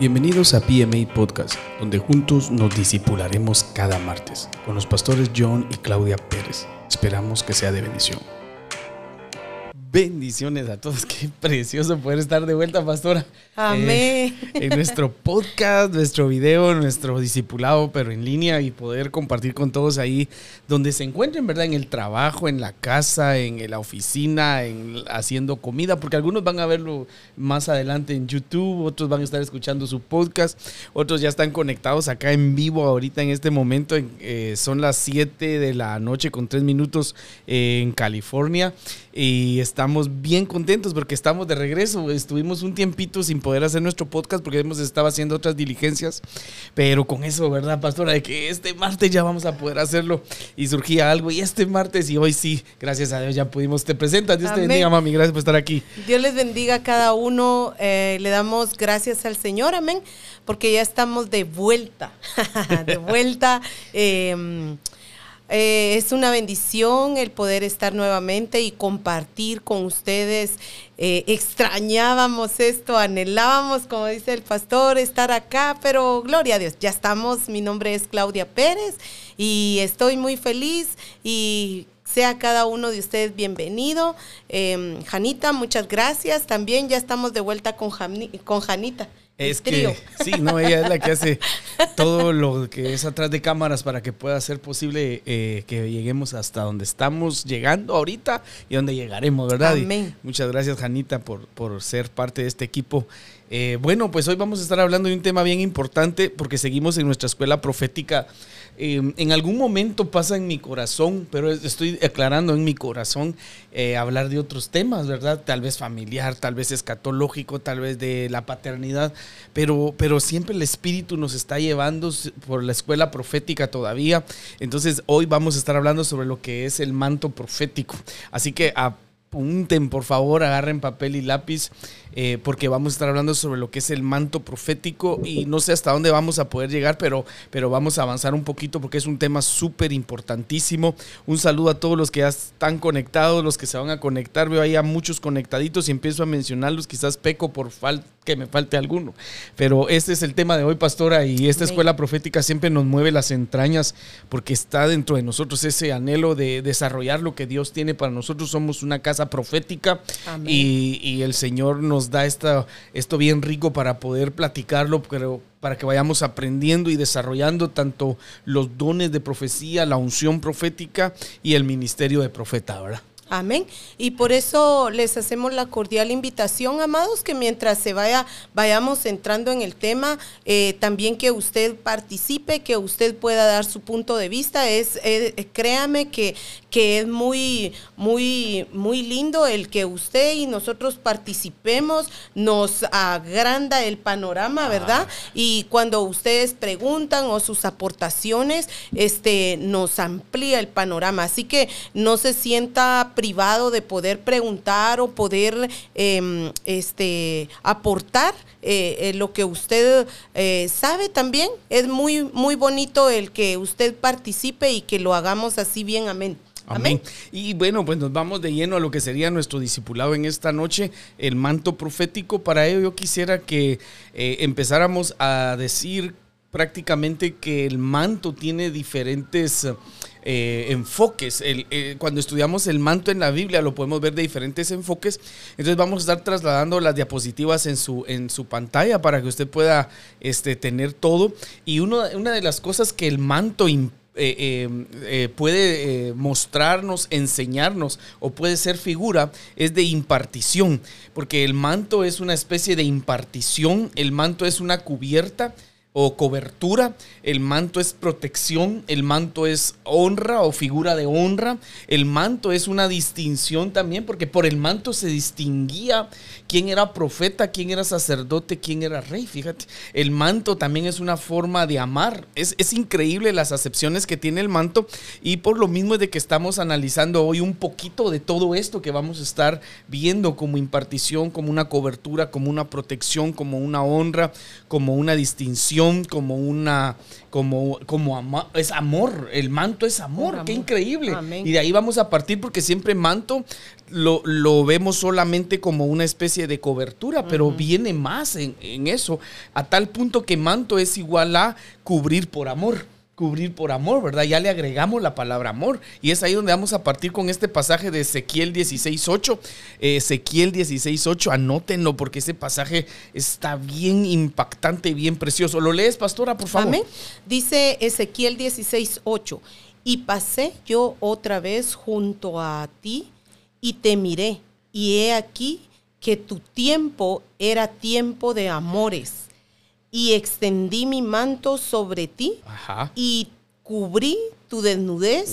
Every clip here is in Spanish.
Bienvenidos a PMA Podcast, donde juntos nos disipularemos cada martes con los pastores John y Claudia Pérez. Esperamos que sea de bendición. Bendiciones a todos. Qué precioso poder estar de vuelta, pastora. Amén. Eh, en nuestro podcast, nuestro video, nuestro discipulado, pero en línea y poder compartir con todos ahí donde se encuentren, ¿verdad? En el trabajo, en la casa, en la oficina, en haciendo comida, porque algunos van a verlo más adelante en YouTube, otros van a estar escuchando su podcast, otros ya están conectados acá en vivo ahorita en este momento. Eh, son las 7 de la noche con 3 minutos eh, en California y estamos bien contentos porque estamos de regreso. Estuvimos un tiempito sin poder hacer nuestro podcast porque hemos estado haciendo otras diligencias, pero con eso, ¿verdad, pastora? De que este martes ya vamos a poder hacerlo y surgía algo y este martes y hoy sí, gracias a Dios ya pudimos. Te presentas, Dios te bendiga, mami, gracias por estar aquí. Dios les bendiga a cada uno, eh, le damos gracias al Señor, amén, porque ya estamos de vuelta, de vuelta. Eh, eh, es una bendición el poder estar nuevamente y compartir con ustedes. Eh, extrañábamos esto, anhelábamos, como dice el pastor, estar acá, pero gloria a Dios, ya estamos. Mi nombre es Claudia Pérez y estoy muy feliz y sea cada uno de ustedes bienvenido. Eh, Janita, muchas gracias. También ya estamos de vuelta con, con Janita. Es que sí, no, ella es la que hace todo lo que es atrás de cámaras para que pueda ser posible eh, que lleguemos hasta donde estamos llegando ahorita y donde llegaremos, ¿verdad? Amén. muchas gracias, Janita, por, por ser parte de este equipo. Eh, bueno, pues hoy vamos a estar hablando de un tema bien importante porque seguimos en nuestra escuela profética eh, en algún momento pasa en mi corazón, pero estoy aclarando en mi corazón eh, hablar de otros temas, ¿verdad? Tal vez familiar, tal vez escatológico, tal vez de la paternidad, pero, pero siempre el Espíritu nos está llevando por la escuela profética todavía. Entonces hoy vamos a estar hablando sobre lo que es el manto profético. Así que apunten, por favor, agarren papel y lápiz eh, porque vamos a estar hablando sobre lo que es el manto profético y no sé hasta dónde vamos a poder llegar, pero, pero vamos a avanzar un poquito porque es un tema súper importantísimo. Un saludo a todos los que ya están conectados, los que se van a conectar. Veo ahí a muchos conectaditos y empiezo a mencionarlos. Quizás peco por falta que me falte alguno. Pero este es el tema de hoy, pastora, y esta escuela profética siempre nos mueve las entrañas porque está dentro de nosotros ese anhelo de desarrollar lo que Dios tiene para nosotros. Somos una casa profética y, y, el Señor nos da esta, esto bien rico para poder platicarlo, pero para que vayamos aprendiendo y desarrollando tanto los dones de profecía, la unción profética y el ministerio de profeta, ¿verdad? Amén. Y por eso les hacemos la cordial invitación, amados, que mientras se vaya, vayamos entrando en el tema, eh, también que usted participe, que usted pueda dar su punto de vista. Es, eh, créame que, que es muy, muy, muy lindo el que usted y nosotros participemos, nos agranda el panorama, ¿verdad? Y cuando ustedes preguntan o sus aportaciones, este, nos amplía el panorama. Así que no se sienta privado de poder preguntar o poder em, este, aportar eh, eh, lo que usted eh, sabe también. Es muy, muy bonito el que usted participe y que lo hagamos así bien. Amén. Amén. Y bueno, pues nos vamos de lleno a lo que sería nuestro discipulado en esta noche, el manto profético. Para ello yo quisiera que empezáramos a decir prácticamente que el manto tiene diferentes eh, enfoques. Eh, cuando estudiamos el manto en la Biblia lo podemos ver de diferentes enfoques. Entonces vamos a estar trasladando las diapositivas en su, en su pantalla para que usted pueda este, tener todo. Y una de las cosas que el manto eh, puede mostrarnos, enseñarnos o puede ser figura es de impartición, porque el manto es una especie de impartición, el manto es una cubierta o cobertura, el manto es protección, el manto es honra o figura de honra, el manto es una distinción también, porque por el manto se distinguía quién era profeta, quién era sacerdote, quién era rey, fíjate, el manto también es una forma de amar, es, es increíble las acepciones que tiene el manto y por lo mismo es de que estamos analizando hoy un poquito de todo esto que vamos a estar viendo como impartición, como una cobertura, como una protección, como una honra, como una distinción como una, como, como es amor, el manto es amor, qué increíble. Y de ahí vamos a partir porque siempre manto lo, lo vemos solamente como una especie de cobertura, pero viene más en, en eso, a tal punto que manto es igual a cubrir por amor cubrir por amor, ¿verdad? Ya le agregamos la palabra amor. Y es ahí donde vamos a partir con este pasaje de Ezequiel 16.8. Eh, Ezequiel 16.8, anótenlo porque ese pasaje está bien impactante, bien precioso. ¿Lo lees, pastora, por favor? Amén. Dice Ezequiel 16.8, y pasé yo otra vez junto a ti y te miré, y he aquí que tu tiempo era tiempo de amores y extendí mi manto sobre ti y cubrí tu desnudez.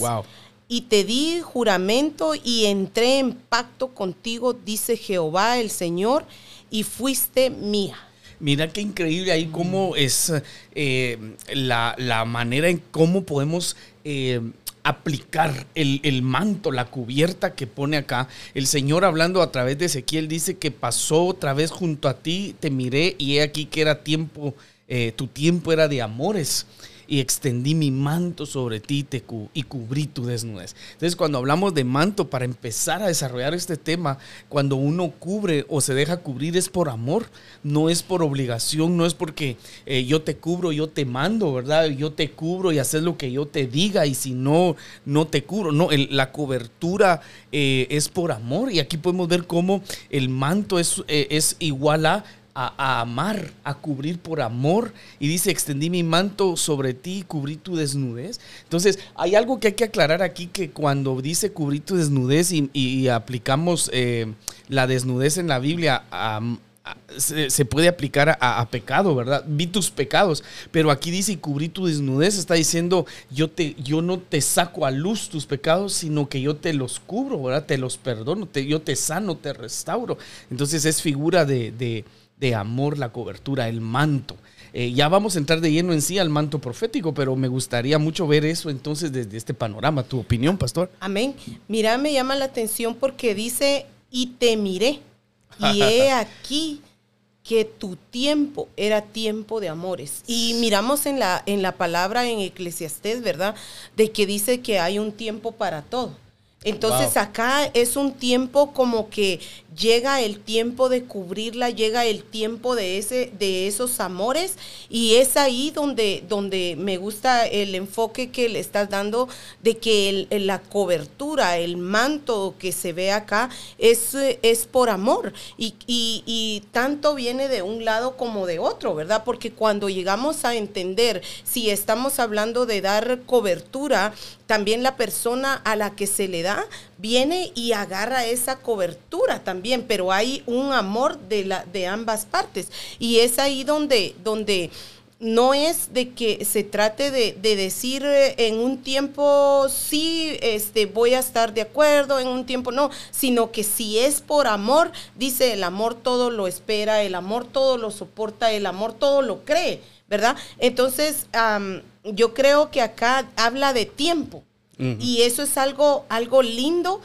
Y te di juramento y entré en pacto contigo, dice Jehová el Señor, y fuiste mía. Mira qué increíble ahí cómo es eh, la, manera en cómo podemos eh, aplicar el, manto, la cubierta que pone acá. El Señor hablando a través de Ezequiel dice que pasó otra vez junto a ti, te miré y he aquí que era tiempo, eh, tu tiempo era de amores y extendí mi manto sobre ti y cubrí tu desnudez. Entonces, cuando hablamos de manto, para empezar a desarrollar este tema, cuando uno cubre o se deja cubrir es por amor, no es por obligación, no es porque eh, yo te cubro, yo te mando, ¿verdad? Yo te cubro y haces lo que yo te diga y si no, no te cubro. No, la cobertura eh, es por amor y aquí podemos ver cómo el manto es, eh, es igual a a, amar, a cubrir por amor. Y dice, extendí mi manto sobre ti y cubrí tu desnudez. Entonces, hay algo que hay que aclarar aquí, que cuando dice cubrí tu desnudez y, aplicamos eh, la desnudez en la Biblia, se, puede aplicar a, pecado, ¿verdad? Vi tus pecados, pero aquí dice y cubrí tu desnudez, está diciendo yo, te, yo no te saco a luz tus pecados, sino que yo te los cubro, ¿verdad? Te los perdono, te, yo te sano, te restauro. Entonces es figura de de amor, la cobertura, el manto. Eh, ya vamos a entrar de lleno en sí al manto profético, pero me gustaría mucho ver eso entonces desde este panorama. ¿Tu opinión, pastor? Amén. Mira, me llama la atención porque dice, y te miré, y he aquí que tu tiempo era tiempo de amores. Y miramos en la, en la palabra en Eclesiastés, ¿verdad? De que dice que hay un tiempo para todo. Entonces acá es un tiempo como que llega el tiempo de cubrirla, llega el tiempo de ese de esos amores y es ahí donde donde me gusta el enfoque que le estás dando de que la cobertura, el manto que se ve acá es, es por amor y, y tanto viene de un lado como de otro, ¿verdad? Porque cuando llegamos a entender si estamos hablando de dar cobertura, también la persona a la que se le da viene y agarra esa cobertura también, pero hay un amor de, la, de ambas partes. Y es ahí donde, donde no es de que se trate de, decir eh, en un tiempo sí, este, voy a estar de acuerdo, en un tiempo no, sino que si es por amor, dice el amor todo lo espera, el amor todo lo soporta, el amor todo lo cree, ¿verdad? Entonces, yo creo que acá habla de tiempo. Y eso es algo, algo lindo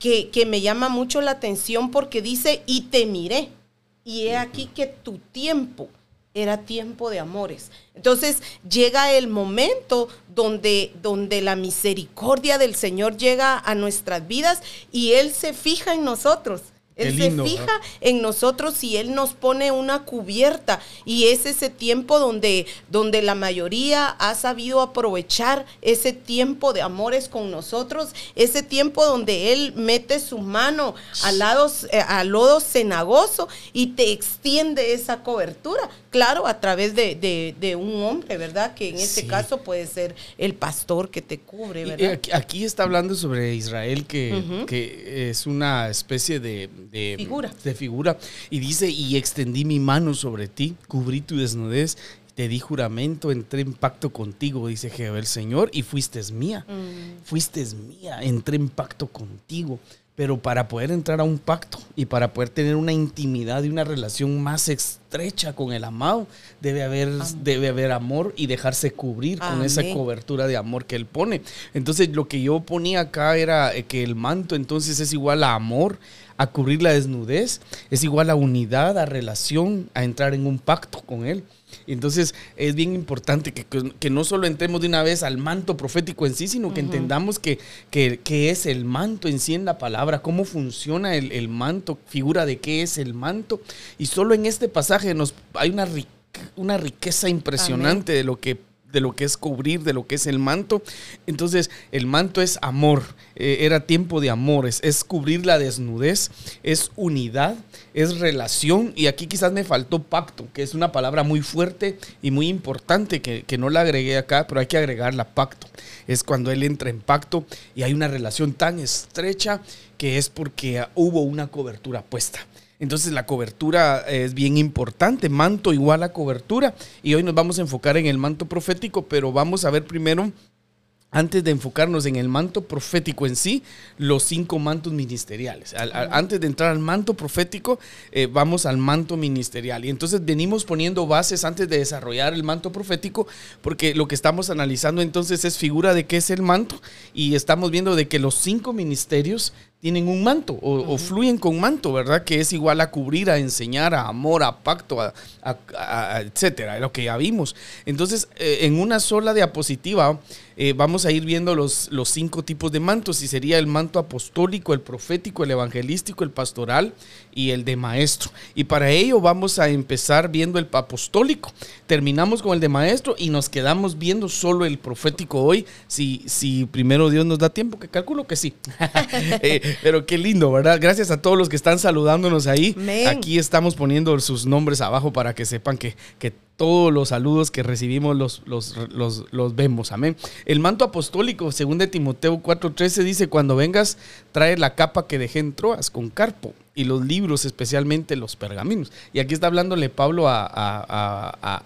que, me llama mucho la atención porque dice, y te miré. Y he aquí que tu tiempo era tiempo de amores. Entonces llega el momento donde, donde la misericordia del Señor llega a nuestras vidas y Él se fija en nosotros. Él se fija en nosotros y Él nos pone una cubierta. Y es ese tiempo donde, donde la mayoría ha sabido aprovechar ese tiempo de amores con nosotros, ese tiempo donde Él mete su mano al, lado, eh, al lodo cenagoso y te extiende esa cobertura. Claro, a través de, un hombre, ¿verdad? Que en este caso puede ser el pastor que te cubre, ¿verdad? aquí está hablando sobre Israel, que, que es una especie de de figura. de figura. Y dice, y extendí mi mano sobre ti, cubrí tu desnudez, te di juramento, entré en pacto contigo, dice Jehová el Señor, y fuiste mía. Mm. Fuiste mía, entré en pacto contigo. Pero para poder entrar a un pacto y para poder tener una intimidad y una relación más estrecha con el amado, debe haber, debe haber amor y dejarse cubrir con esa cobertura de amor que él pone. Entonces, lo que yo ponía acá era que el manto entonces es igual a amor, a cubrir la desnudez, es igual a unidad, a relación, a entrar en un pacto con Él. Entonces es bien importante que, no solo entremos de una vez al manto profético en sí, sino que entendamos que, que, es el manto en sí en la palabra, cómo funciona el, manto, figura de qué es el manto. Y solo en este pasaje nos, hay una, una riqueza impresionante de lo que de lo que es cubrir, de lo que es el manto. Entonces, el manto es amor, eh, era tiempo de amor, es, cubrir la desnudez, es unidad, es relación. Y aquí quizás me faltó pacto, que es una palabra muy fuerte y muy importante que, que no la agregué acá, pero hay que agregarla pacto. Es cuando él entra en pacto y hay una relación tan estrecha que es porque hubo una cobertura puesta. Entonces la cobertura es bien importante, manto igual a cobertura. Y hoy nos vamos a enfocar en el manto profético, pero vamos a ver primero antes de enfocarnos en el manto profético en sí, los cinco mantos ministeriales. antes de entrar al manto profético, eh, vamos al manto ministerial. Y entonces venimos poniendo bases antes de desarrollar el manto profético, porque lo que estamos analizando entonces es figura de qué es el manto y estamos viendo de que los cinco ministerios tienen un manto o, fluyen con manto, ¿verdad? Que es igual a cubrir, a enseñar, a amor, a pacto, a, etcétera, lo que ya vimos. Entonces, eh, en una sola diapositiva eh, vamos a ir viendo los, los cinco tipos de mantos y sería el manto apostólico, el profético, el evangelístico, el pastoral y el de maestro. Y para ello vamos a empezar viendo el apostólico. Terminamos con el de maestro y nos quedamos viendo solo el profético hoy, si, si primero Dios nos da tiempo, que calculo que sí. Eh, pero qué lindo, ¿verdad? Gracias a todos los que están saludándonos ahí. Aquí estamos poniendo sus nombres abajo para que sepan que, que todos los saludos que recibimos los, los, los, vemos. Amén. El manto apostólico, según de Timoteo 4:13, dice, cuando vengas, trae la capa que dejé en Troas con carpo y los libros, especialmente los pergaminos. Y aquí está hablándole Pablo a,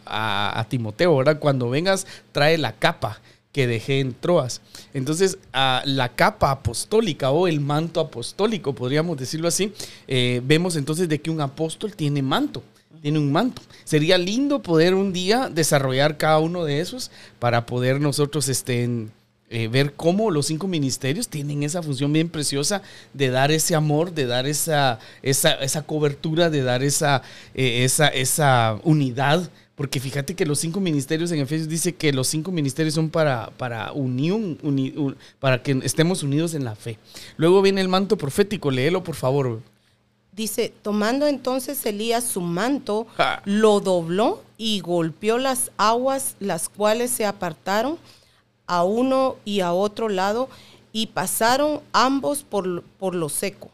a Timoteo, ¿verdad? Cuando vengas, trae la capa que dejé en Troas. Entonces, la capa apostólica o el manto apostólico, podríamos decirlo así, eh, vemos entonces de que un apóstol tiene manto, tiene un manto. Sería lindo poder un día desarrollar cada uno de esos para poder nosotros este, eh, ver cómo los cinco ministerios tienen esa función bien preciosa de dar ese amor, de dar esa, esa, cobertura, de dar esa, eh, esa, esa unidad porque fíjate que los cinco ministerios en Efesios dice que los cinco ministerios son para, para unión, para que estemos unidos en la fe. Luego viene el manto profético, léelo por favor. Dice, tomando entonces Elías su manto, lo dobló y golpeó las aguas, las cuales se apartaron a uno y a otro lado, y pasaron ambos por, por lo seco.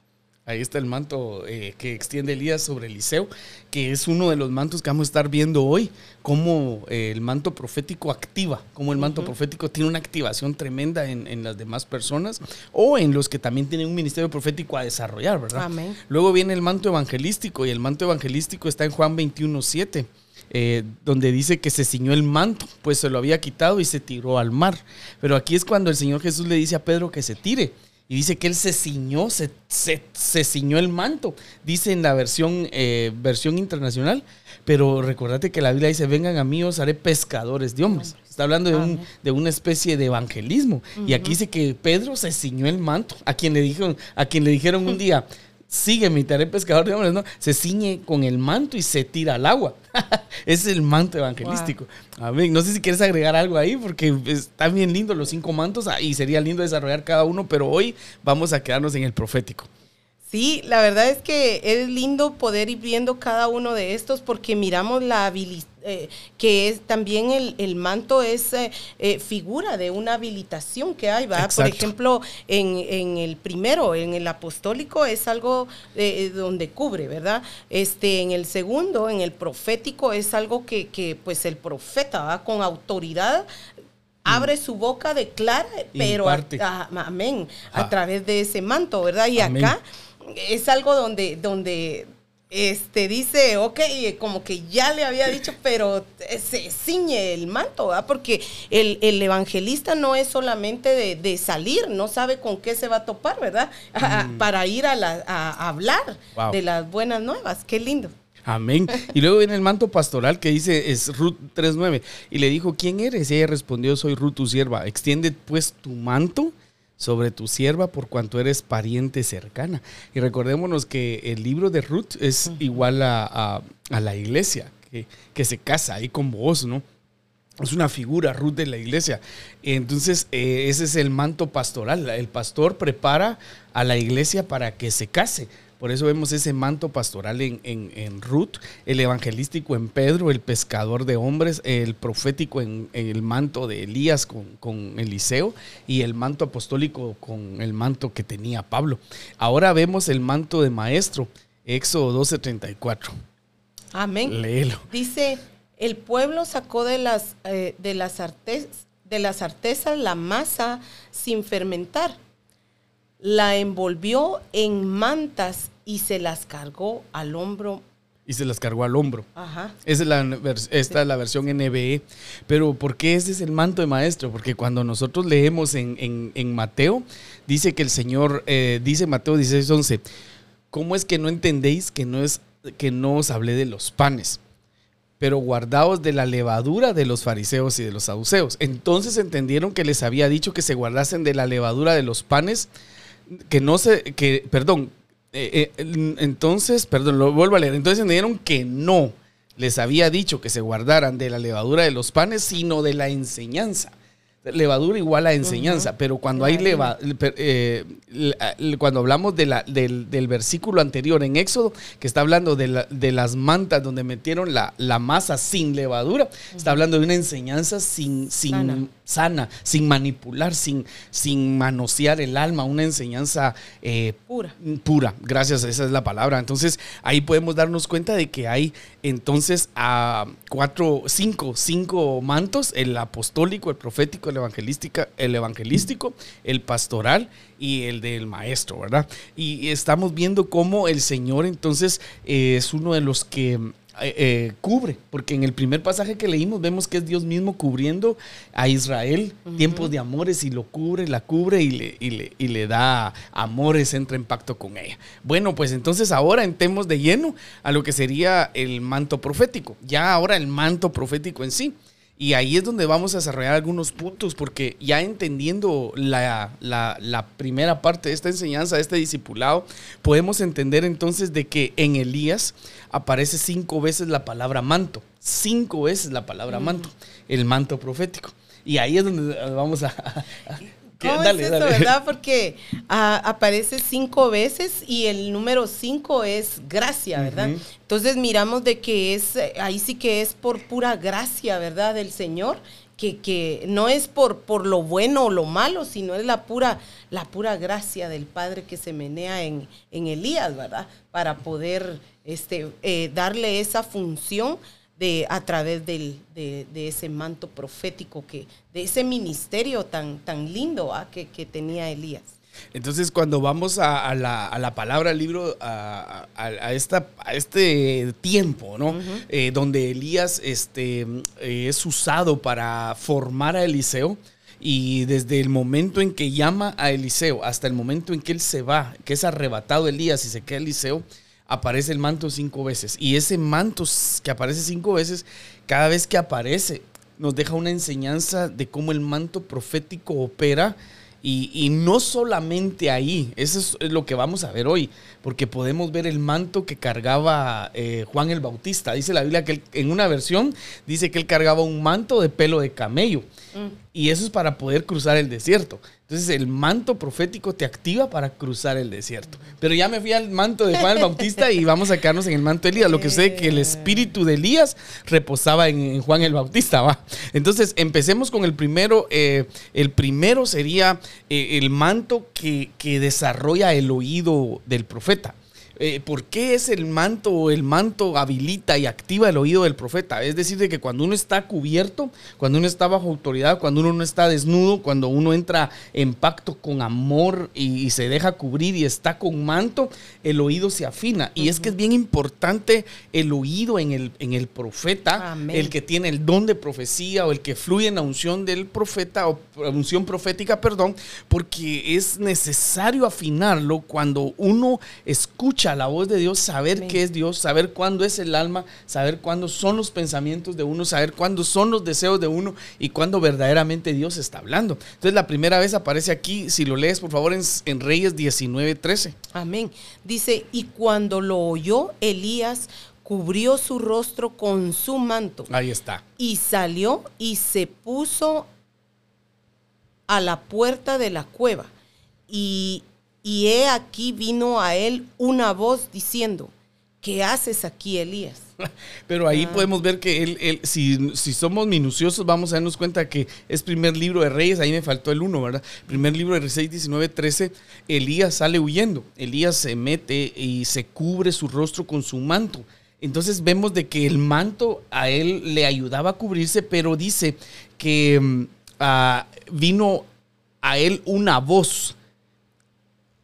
Ahí está el manto eh, que extiende Elías sobre Eliseo, que es uno de los mantos que vamos a estar viendo hoy, cómo eh, el manto profético activa, cómo el manto profético tiene una activación tremenda en, las demás personas o en los que también tienen un ministerio profético a desarrollar, ¿verdad? Luego viene el manto evangelístico y el manto evangelístico está en Juan 21, 7. Eh, donde dice que se ciñó el manto, pues se lo había quitado y se tiró al mar. Pero aquí es cuando el Señor Jesús le dice a Pedro que se tire. Y dice que él se ciñó, se, se, ciñó el manto, dice en la versión, eh, versión internacional. Pero recordate que la Biblia dice, vengan a mí, os haré pescadores de hombres. Está hablando de, un, de una especie de evangelismo. Y aquí dice que Pedro se ciñó el manto, a quien le dijeron, a quien le dijeron un día, sigue mi tarea pescador de hombres, ¿no? Se ciñe con el manto y se tira al agua. es el manto evangelístico. A ver, no sé si quieres agregar algo ahí, porque están bien lindos los cinco mantos ah, y sería lindo desarrollar cada uno, pero hoy vamos a quedarnos en el profético. Sí, la verdad es que es lindo poder ir viendo cada uno de estos porque miramos la habilidad, eh, que es también el, manto es eh, eh, figura de una habilitación que hay, ¿va? Por ejemplo, en, el primero, en el apostólico, es algo donde cubre, ¿verdad? Este, en el segundo, en el profético, es algo que, pues el profeta, ¿va? Con autoridad abre su boca, declara, pero amén, a través de ese manto, ¿verdad? Y acá es algo donde, donde este dice, ok, como que ya le había dicho, pero se ciñe el manto, ¿verdad? Porque el, evangelista no es solamente de, salir, no sabe con qué se va a topar, ¿verdad? Mm. Para ir a, a hablar de las buenas nuevas. Qué lindo. Amén. Y luego viene el manto pastoral que dice, es Ruth 3.9. Y le dijo, ¿quién eres? Y ella respondió, soy Ruth tu sierva. Extiende pues tu manto sobre tu sierva por cuanto eres pariente cercana. Y recordémonos que el libro de Ruth es igual a, la iglesia, que, que, se casa ahí con vos, ¿no? Es una figura Ruth de la iglesia. Entonces, eh, ese es el manto pastoral. El pastor prepara a la iglesia para que se case. Por eso vemos ese manto pastoral en, en, Ruth, el evangelístico en Pedro, el pescador de hombres, el profético en, el manto de Elías con, con, Eliseo y el manto apostólico con el manto que tenía Pablo. Ahora vemos el manto de maestro, Éxodo 12:34. Amén. Léelo. Dice, el pueblo sacó de las, eh, de las, artes, de las artesas la masa sin fermentar la envolvió en mantas y se las cargó al hombro. Y se las cargó al hombro. Ajá. Esa es la, esta es la versión NBE. Pero ¿por qué ese es el manto de maestro? Porque cuando nosotros leemos en, Mateo, dice que el Señor, eh, dice Mateo 16, 11, ¿cómo es que no entendéis que no, es, que no os hablé de los panes? pero guardaos de la levadura de los fariseos y de los saduceos. Entonces entendieron que les había dicho que se guardasen de la levadura de los panes que no se, que, perdón, eh, eh, entonces, perdón, lo vuelvo a leer, entonces entendieron que no les había dicho que se guardaran de la levadura de los panes, sino de la enseñanza. Levadura igual a enseñanza, pero cuando hay leva, eh, cuando hablamos de la, del, versículo anterior en Éxodo, que está hablando de, de las mantas donde metieron la, la masa sin levadura, está hablando de una enseñanza sin, sin sana. sin manipular, sin, sin manosear el alma, una enseñanza eh, pura. Pura, gracias, esa es la palabra. Entonces ahí podemos darnos cuenta de que hay entonces a cuatro, cinco, cinco mantos, el apostólico, el profético, el evangelístico, el evangelístico, el pastoral y el del maestro, ¿verdad? Y estamos viendo cómo el Señor entonces eh, es uno de los que eh, eh, cubre, porque en el primer pasaje que leímos vemos que es Dios mismo cubriendo a Israel tiempos de amores y lo cubre, la cubre y le, y le, y le da amores, entra en pacto con ella. Bueno, pues entonces ahora entremos de lleno a lo que sería el manto profético, ya ahora el manto profético en sí. Y ahí es donde vamos a desarrollar algunos puntos, porque ya entendiendo la, primera parte de esta enseñanza, de este discipulado, podemos entender entonces de que en Elías aparece cinco veces la palabra manto, cinco veces la palabra manto, el manto profético. Y ahí es donde vamos a, ¿Cómo es eso, verdad? Porque ah, aparece cinco veces y el número cinco es gracia, ¿verdad? Entonces miramos de que es, ahí sí que es por pura gracia, ¿verdad? Del Señor, que, que no es por, por lo bueno o lo malo, sino es la pura, la pura gracia del Padre que se menea en, en Elías, ¿verdad? Para poder este, eh, darle esa función de, a través del, de, ese manto profético, que, de ese ministerio tan, tan lindo ¿ah? que, que, tenía Elías. Entonces, cuando vamos a, la, a la, palabra libro, a, a, esta, a este tiempo, ¿no? Eh, donde Elías este, eh, es usado para formar a Eliseo, y desde el momento en que llama a Eliseo hasta el momento en que él se va, que es arrebatado Elías y se queda Eliseo, aparece el manto cinco veces. Y ese manto que aparece cinco veces, cada vez que aparece, nos deja una enseñanza de cómo el manto profético opera. Y, no solamente ahí, eso es lo que vamos a ver hoy, porque podemos ver el manto que cargaba eh, Juan el Bautista. Dice la Biblia que en una versión dice que él cargaba un manto de pelo de camello. Mm. Y eso es para poder cruzar el desierto. Entonces el manto profético te activa para cruzar el desierto. Pero ya me fui al manto de Juan el Bautista y vamos a quedarnos en el manto de Elías. Lo que sé que el espíritu de Elías reposaba en, Juan el Bautista. Entonces empecemos con el primero. Eh, el primero sería eh, el manto que desarrolla el oído del profeta. Eh, ¿por qué es el manto o el manto habilita y activa el oído del profeta? Es decir, de que cuando uno está cubierto, cuando uno está bajo autoridad, cuando uno no está desnudo, cuando uno entra en pacto con amor y, se deja cubrir y está con manto, el oído se afina. Y es que es bien importante el oído en el, en el profeta, el que tiene el don de profecía o el que fluye en la unción del profeta o unción profética, perdón, porque es necesario afinarlo cuando uno escucha escucha la voz de Dios, saber qué es Dios, saber cuándo es el alma, saber cuándo son los pensamientos de uno, saber cuándo son los deseos de uno y cuándo verdaderamente Dios está hablando. Entonces la primera vez aparece aquí, si lo lees por favor en, en Reyes 19, 13. Amén. Dice, y cuando lo oyó Elías, cubrió su rostro con su manto. Ahí está. Y salió y se puso a la puerta de la cueva. Y, y he aquí vino a él una voz diciendo, ¿qué haces aquí, Elías? Pero ahí ah. podemos ver que él, si, si, somos minuciosos, vamos a darnos cuenta que es primer libro de Reyes, ahí me faltó el uno, ¿verdad? Primer libro de Reyes 19, 13, Elías sale huyendo, Elías se mete y se cubre su rostro con su manto. Entonces vemos de que el manto a él le ayudaba a cubrirse, pero dice que mm, ah, vino a él una voz.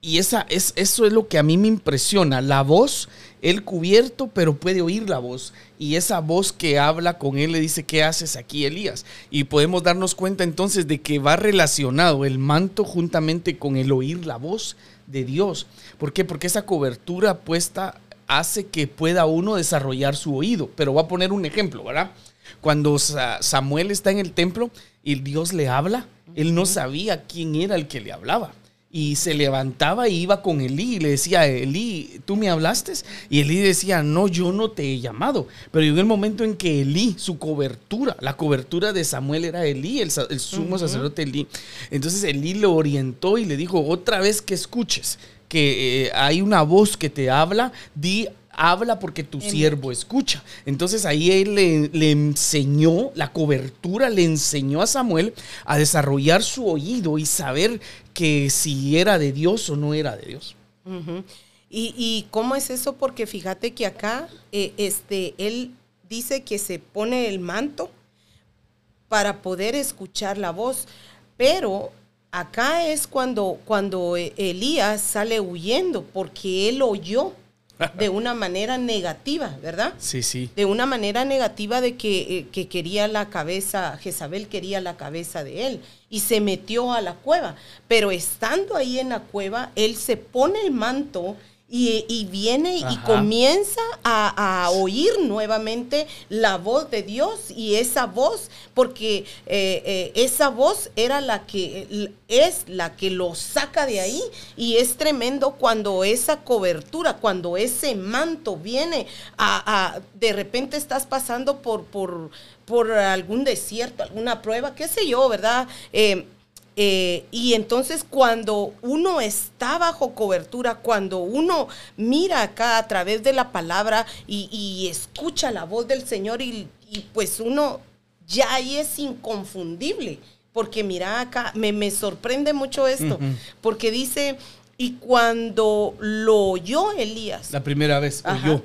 Y esa, es, eso es lo que a mí me impresiona. La voz, él cubierto, pero puede oír la voz. Y esa voz que habla con él le dice, ¿qué haces aquí, Elías? Y podemos darnos cuenta entonces de que va relacionado el manto juntamente con el oír la voz de Dios. ¿Por qué? Porque esa cobertura puesta hace que pueda uno desarrollar su oído. Pero voy a poner un ejemplo, ¿verdad? Cuando Samuel está en el templo y Dios le habla, él no sabía quién era el que le hablaba. Y se levantaba y iba con Elí y le decía, Elí, ¿tú me hablaste? Y Elí decía, no, yo no te he llamado. Pero llegó el momento en que Elí, su cobertura, la cobertura de Samuel era Elí, el, sumo sacerdote Elí. Entonces Elí lo orientó y le dijo, otra vez que escuches que eh, hay una voz que te habla, di habla porque tu siervo escucha. Entonces ahí él le, enseñó la cobertura, le enseñó a Samuel a desarrollar su oído y saber que si era de Dios o no era de Dios. ¿Y, cómo es eso? Porque fíjate que acá eh, este, él dice que se pone el manto para poder escuchar la voz, pero acá es cuando, cuando eh, Elías sale huyendo porque él oyó de una manera negativa, ¿verdad? Sí, sí. De una manera negativa de que, eh, quería la cabeza, Jezabel quería la cabeza de él y se metió a la cueva. Pero estando ahí en la cueva, él se pone el manto y, viene y comienza a, oír nuevamente la voz de Dios y esa voz, porque eh, eh, esa voz era la que es la que lo saca de ahí y es tremendo cuando esa cobertura, cuando ese manto viene a, de repente estás pasando por, por, por algún desierto, alguna prueba, qué sé yo, ¿verdad? Eh, eh, y entonces cuando uno está bajo cobertura, cuando uno mira acá a través de la palabra y, escucha la voz del Señor y, pues uno ya ahí es inconfundible. Porque mira acá, me, sorprende mucho esto, porque dice, y cuando lo oyó Elías. La primera vez, oyó.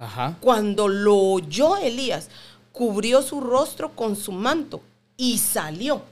Ajá. Cuando lo oyó Elías, cubrió su rostro con su manto y salió.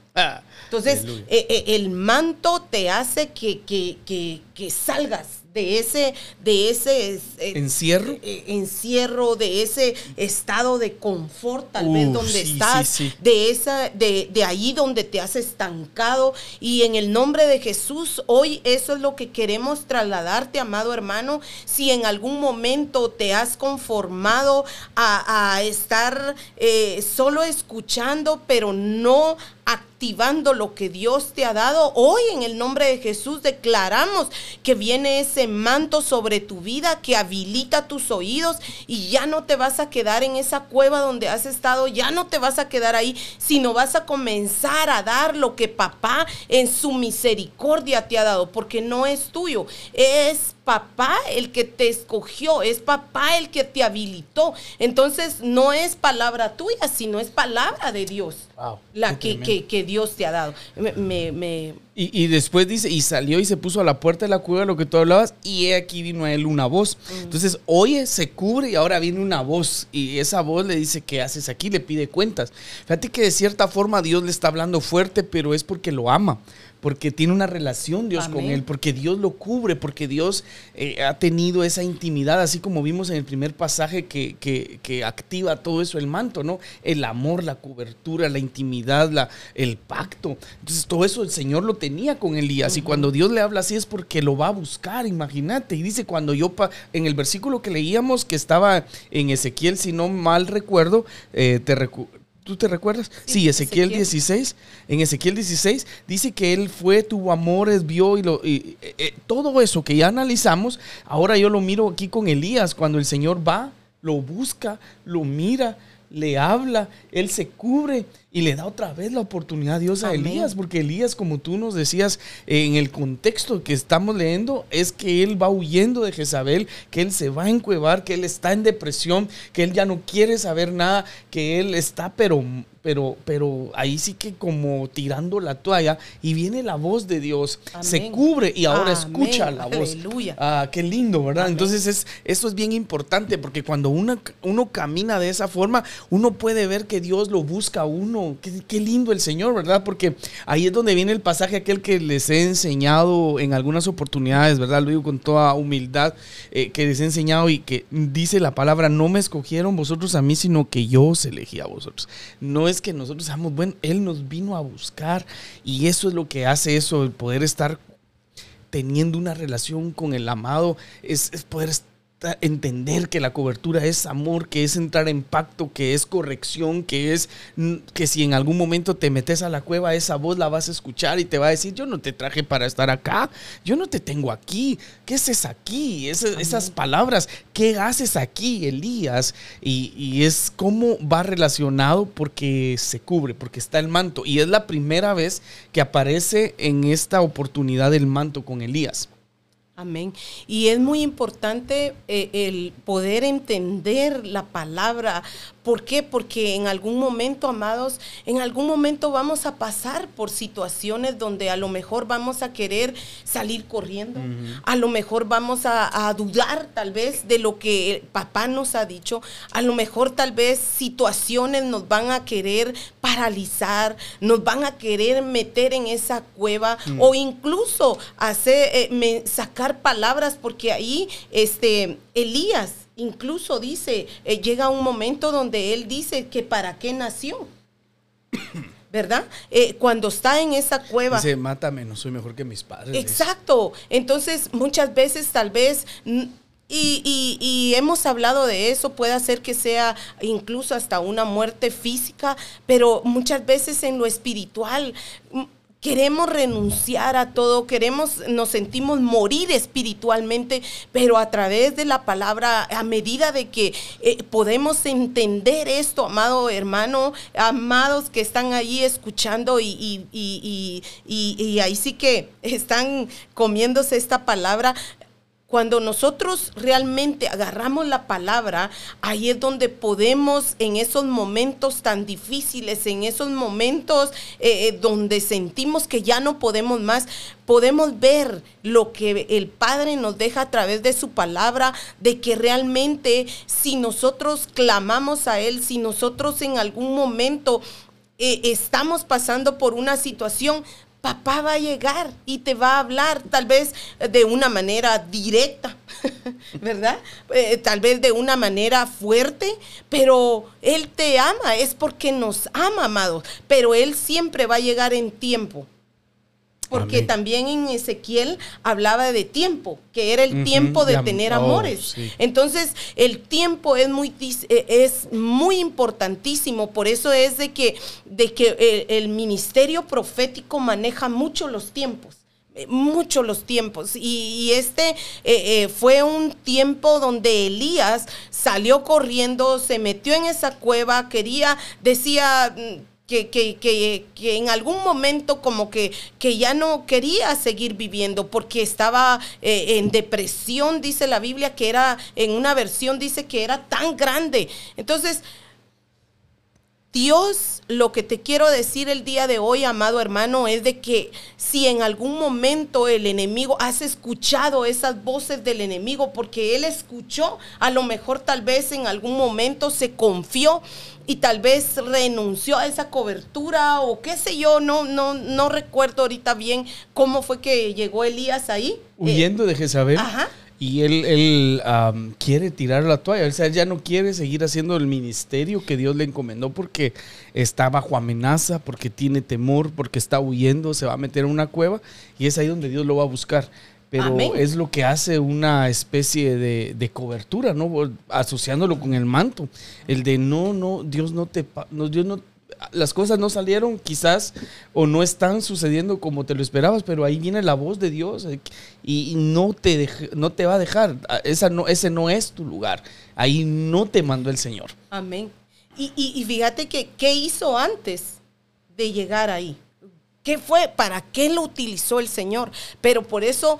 Entonces, eh, eh, el manto te hace que, que, que, que salgas de ese, de ese eh, encierro, eh, encierro, de ese estado de confort, tal vez donde estás, de esa, de, de ahí donde te has estancado. Y en el nombre de Jesús, hoy eso es lo que queremos trasladarte, amado hermano. Si en algún momento te has conformado a, estar eh, solo escuchando, pero no activando lo que Dios te ha dado. Hoy en el nombre de Jesús declaramos que viene ese manto sobre tu vida que habilita tus oídos y ya no te vas a quedar en esa cueva donde has estado, ya no te vas a quedar ahí, sino vas a comenzar a dar lo que papá en su misericordia te ha dado, porque no es tuyo, es papá el que te escogió, es papá el que te habilitó. Entonces no es palabra tuya, sino es palabra de Dios, la que, que, Dios te ha dado. Me, Y, después dice, y salió y se puso a la puerta de la cueva, lo que tú hablabas, y aquí vino a él una voz. Mm. Entonces, oye, se cubre y ahora viene una voz, y esa voz le dice, ¿qué haces aquí? Le pide cuentas. Fíjate que de cierta forma Dios le está hablando fuerte, pero es porque lo ama porque tiene una relación Dios con él, porque Dios lo cubre, porque Dios eh, ha tenido esa intimidad, así como vimos en el primer pasaje que, que, activa todo eso, el manto, ¿no? El amor, la cobertura, la intimidad, la, el pacto. Entonces todo eso el Señor lo tenía con Elías y cuando Dios le habla así es porque lo va a buscar, imagínate. Y dice cuando yo, en el versículo que leíamos que estaba en Ezequiel, si no mal recuerdo, eh, te ¿Tú te recuerdas? Sí, Ezequiel, 16. En Ezequiel 16 dice que él fue, tuvo amores, vio y, lo, y, eh, eh, todo eso que ya analizamos. Ahora yo lo miro aquí con Elías, cuando el Señor va, lo busca, lo mira, le habla, él se cubre y le da otra vez la oportunidad a Dios a Elías, porque Elías, como tú nos decías en el contexto que estamos leyendo, es que él va huyendo de Jezabel, que él se va a encuevar, que él está en depresión, que él ya no quiere saber nada, que él está pero pero, pero ahí sí que como tirando la toalla y viene la voz de Dios, se cubre y ahora escucha la voz. Aleluya. Ah, qué lindo, ¿verdad? Entonces es, eso es bien importante porque cuando uno, uno camina de esa forma, uno puede ver que Dios lo busca a uno. Qué, lindo el Señor, ¿verdad? Porque ahí es donde viene el pasaje aquel que les he enseñado en algunas oportunidades, ¿verdad? Lo digo con toda humildad, eh, que les he enseñado y que dice la palabra, no me escogieron vosotros a mí, sino que yo os elegí a vosotros. No es que nosotros seamos bueno, Él nos vino a buscar y eso es lo que hace eso, el poder estar teniendo una relación con el amado, es, es poder estar entender que la cobertura es amor, que es entrar en pacto, que es corrección, que es que si en algún momento te metes a la cueva, esa voz la vas a escuchar y te va a decir, yo no te traje para estar acá, yo no te tengo aquí, ¿qué haces aquí? esas palabras, ¿qué haces aquí, Elías? Y, y es cómo va relacionado porque se cubre, porque está el manto. Y es la primera vez que aparece en esta oportunidad el manto con Elías. Amén. Y es muy importante eh, el poder entender la palabra. ¿Por qué? Porque en algún momento, amados, en algún momento vamos a pasar por situaciones donde a lo mejor vamos a querer salir corriendo, a lo mejor vamos a, dudar tal vez de lo que el papá nos ha dicho, a lo mejor tal vez situaciones nos van a querer paralizar, nos van a querer meter en esa cueva mm. o incluso hacer, eh, sacar palabras porque ahí este, Elías incluso dice, eh, llega un momento donde él dice que para qué nació. ¿verdad? Eh, cuando está en esa cueva. Dice, mátame, no soy mejor que mis padres. Exacto. Entonces, muchas veces tal vez... Y, y, hemos hablado de eso, puede hacer que sea incluso hasta una muerte física, pero muchas veces en lo espiritual queremos renunciar a todo, queremos, nos sentimos morir espiritualmente, pero a través de la palabra, a medida de que eh, podemos entender esto, amado hermano, amados que están ahí escuchando y, y, y ahí sí que están comiéndose esta palabra, cuando nosotros realmente agarramos la palabra, ahí es donde podemos en esos momentos tan difíciles, en esos momentos eh, eh, donde sentimos que ya no podemos más, podemos ver lo que el Padre nos deja a través de su palabra, de que realmente si nosotros clamamos a Él, si nosotros en algún momento eh, estamos pasando por una situación, papá va a llegar y te va a hablar tal vez de una manera directa, ¿verdad? Eh, tal vez de una manera fuerte, pero Él te ama, es porque nos ama, amados, pero Él siempre va a llegar en tiempo. Porque también en Ezequiel hablaba de tiempo, que era el tiempo de, tener oh, amores. Entonces, el tiempo es muy, eh, es muy importantísimo. Por eso es de que, de que el, ministerio profético maneja mucho los tiempos eh, mucho los tiempos. Y, este eh, fue un tiempo donde Elías salió corriendo, se metió en esa cueva, quería, decía, mm, que, que, que, que, en algún momento como que, que ya no quería seguir viviendo porque estaba eh, en depresión, dice la Biblia, que era, en una versión dice que era tan grande. Entonces, Dios, lo que te quiero decir el día de hoy, amado hermano, es de que si en algún momento el enemigo, has escuchado esas voces del enemigo, porque él escuchó, a lo mejor tal vez en algún momento se confió y tal vez renunció a esa cobertura o qué sé yo, no, no, no recuerdo ahorita bien cómo fue que llegó Elías ahí. Huyendo de Jezabel. Ajá y él, él quiere tirar la toalla. O sea, él ya no quiere seguir haciendo el ministerio que Dios le encomendó porque está bajo amenaza, porque tiene temor, porque está huyendo, se va a meter en una cueva y es ahí donde Dios lo va a buscar. Pero es lo que hace una especie de, de, cobertura, ¿no? Asociándolo con el manto. El de no, no, Dios no te, no, Dios no las cosas no salieron quizás o no están sucediendo como te lo esperabas, pero ahí viene la voz de Dios eh, y no te, no te va a dejar. Esa no, ese no es tu lugar. Ahí no te mandó el Señor. Amén. Y, y, y fíjate que, ¿qué hizo antes de llegar ahí? ¿Qué fue? ¿Para qué lo utilizó el Señor? Pero por eso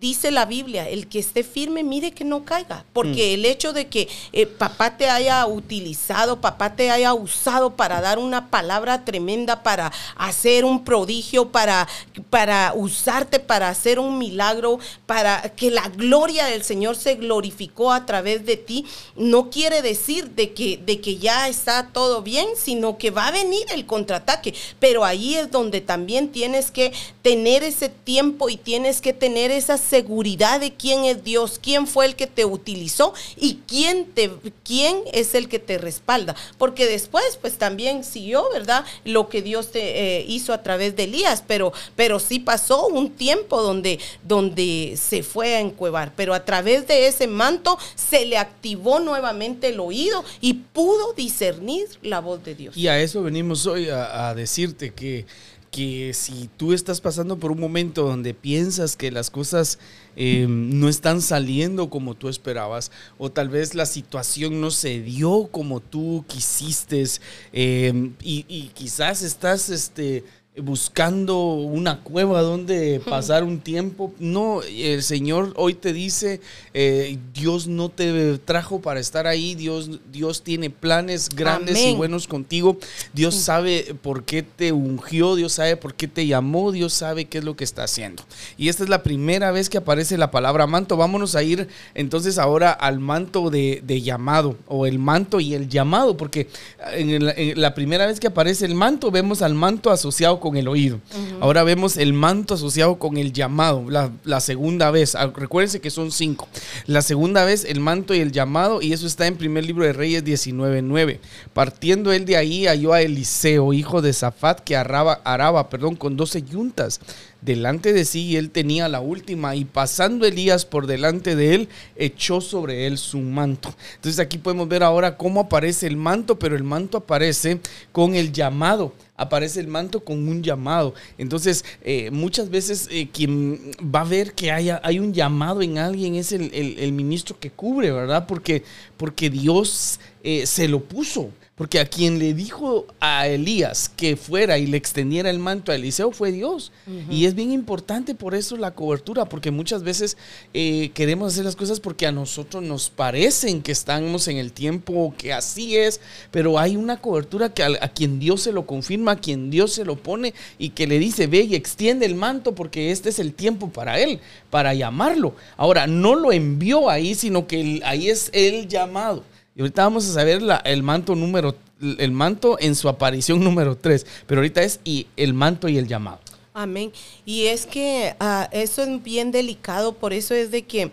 dice la Biblia, el que esté firme, mire que no caiga, porque mm. el hecho de que eh, papá te haya utilizado, papá te haya usado para dar una palabra tremenda, para hacer un prodigio, para, para usarte para hacer un milagro, para que la gloria del Señor se glorificó a través de ti, no quiere decir de que, de que ya está todo bien, sino que va a venir el contraataque, pero ahí es donde también tienes que tener ese tiempo y tienes que tener esas seguridad de quién es Dios, quién fue el que te utilizó y quién, te, quién es el que te respalda. Porque después, pues también siguió, ¿verdad? Lo que Dios te eh, hizo a través de Elías, pero, pero sí pasó un tiempo donde, donde se fue a encuevar, pero a través de ese manto se le activó nuevamente el oído y pudo discernir la voz de Dios. Y a eso venimos hoy a decirte que que si tú estás pasando por un momento donde piensas que las cosas eh, no están saliendo como tú esperabas o tal vez la situación no se dio como tú quisiste eh, y, y, quizás estás este, buscando una cueva donde pasar un tiempo. No, el Señor hoy te dice, eh, Dios no te trajo para estar ahí, Dios, Dios tiene planes grandes y buenos contigo, Dios sabe por qué te ungió, Dios sabe por qué te llamó, Dios sabe qué es lo que está haciendo. Y esta es la primera vez que aparece la palabra manto. Vámonos a ir entonces ahora al manto de, llamado o el manto y el llamado, porque en la primera vez que aparece el manto vemos al manto asociado con el oído. Ahora vemos el manto asociado con el llamado, la, segunda vez. Ah, recuérdense que son cinco. La segunda vez el manto y el llamado, y eso está en primer libro de Reyes 19.9. Partiendo él de ahí, halló a Eliseo, hijo de Zafat, que araba, araba perdón, con doce yuntas delante de sí y él tenía la última y pasando Elías por delante de él echó sobre él su manto. Entonces aquí podemos ver ahora cómo aparece el manto, pero el manto aparece con el llamado aparece el manto con un llamado. Entonces, eh, muchas veces eh, quien va a ver que haya, hay un llamado en alguien es el, ministro que cubre, ¿verdad? Porque, porque Dios eh, se lo puso. Porque a quien le dijo a Elías que fuera y le extendiera el manto a Eliseo fue Dios. Y es bien importante por eso la cobertura, porque muchas veces eh, queremos hacer las cosas porque a nosotros nos parecen que estamos en el tiempo, que así es, pero hay una cobertura que a, quien Dios se lo confirma, a quien Dios se lo pone y que le dice, ve y extiende el manto porque este es el tiempo para él, para llamarlo. Ahora, no lo envió ahí, sino que ahí es el llamado. Y ahorita vamos a saber el manto número, el manto en su aparición número 3, pero ahorita es y el manto y el llamado. Amén. Y es que ah, eso es bien delicado, por eso es de que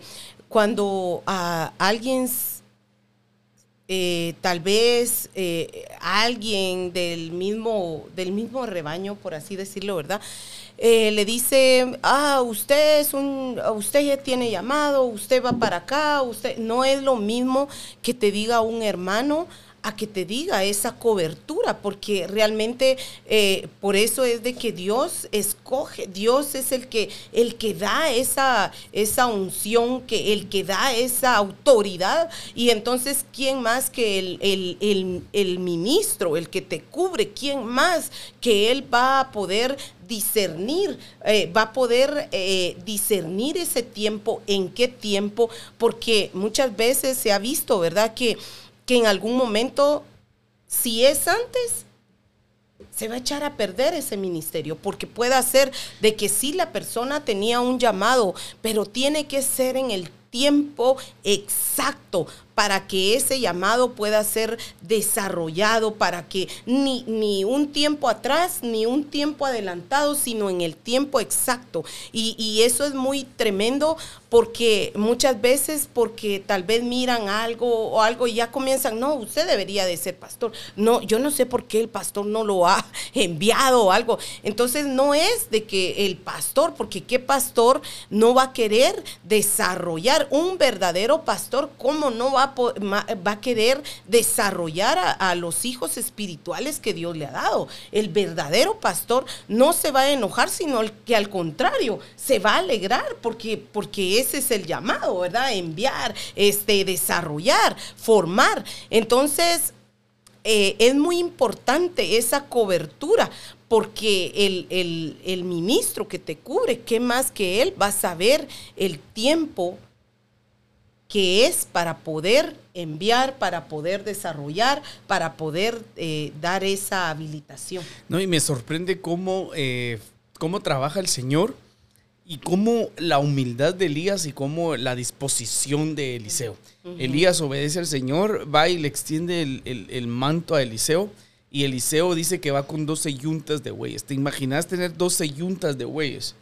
cuando a alguien, eh, tal vez eh, alguien del mismo, del mismo rebaño, por así decirlo, ¿verdad? Eh, le dice, ah, usted es un, usted ya tiene llamado, usted va para acá, usted, no es lo mismo que te diga un hermano a que te diga esa cobertura, porque realmente eh, por eso es de que Dios escoge, Dios es el que, el que da esa, esa unción, que, el que da esa autoridad, y entonces, ¿quién más que el, el ministro, el que te cubre? ¿Quién más que Él va a poder discernir, eh, va a poder eh, discernir ese tiempo, en qué tiempo, porque muchas veces se ha visto, ¿verdad? Que, que en algún momento si es antes, se va a echar a perder ese ministerio, porque puede ser de que sí la persona tenía un llamado, pero tiene que ser en el tiempo exacto para que ese llamado pueda ser desarrollado, para que ni, ni, un tiempo atrás, ni un tiempo adelantado, sino en el tiempo exacto. Y, y, eso es muy tremendo porque muchas veces, porque tal vez miran algo o algo y ya comienzan, no, usted debería de ser pastor. No, yo no sé por qué el pastor no lo ha enviado o algo. Entonces no es de que el pastor, porque qué pastor no va a querer desarrollar un verdadero pastor, ¿cómo no va va a querer desarrollar a, los hijos espirituales que Dios le ha dado. El verdadero pastor no se va a enojar, sino que al contrario, se va a alegrar porque, porque ese es el llamado, ¿verdad? Enviar, este, desarrollar, formar. Entonces, eh, es muy importante esa cobertura porque el, el, ministro que te cubre, ¿qué más que él va a saber el tiempo que es para poder enviar, para poder desarrollar, para poder eh, dar esa habilitación. No, y me sorprende cómo, eh, cómo trabaja el Señor y cómo la humildad de Elías y cómo la disposición de Eliseo. Elías obedece al Señor, va y le extiende el, manto a Eliseo. Y Eliseo dice que va con 12 yuntas de bueyes. ¿Te imaginas tener 12 yuntas de bueyes?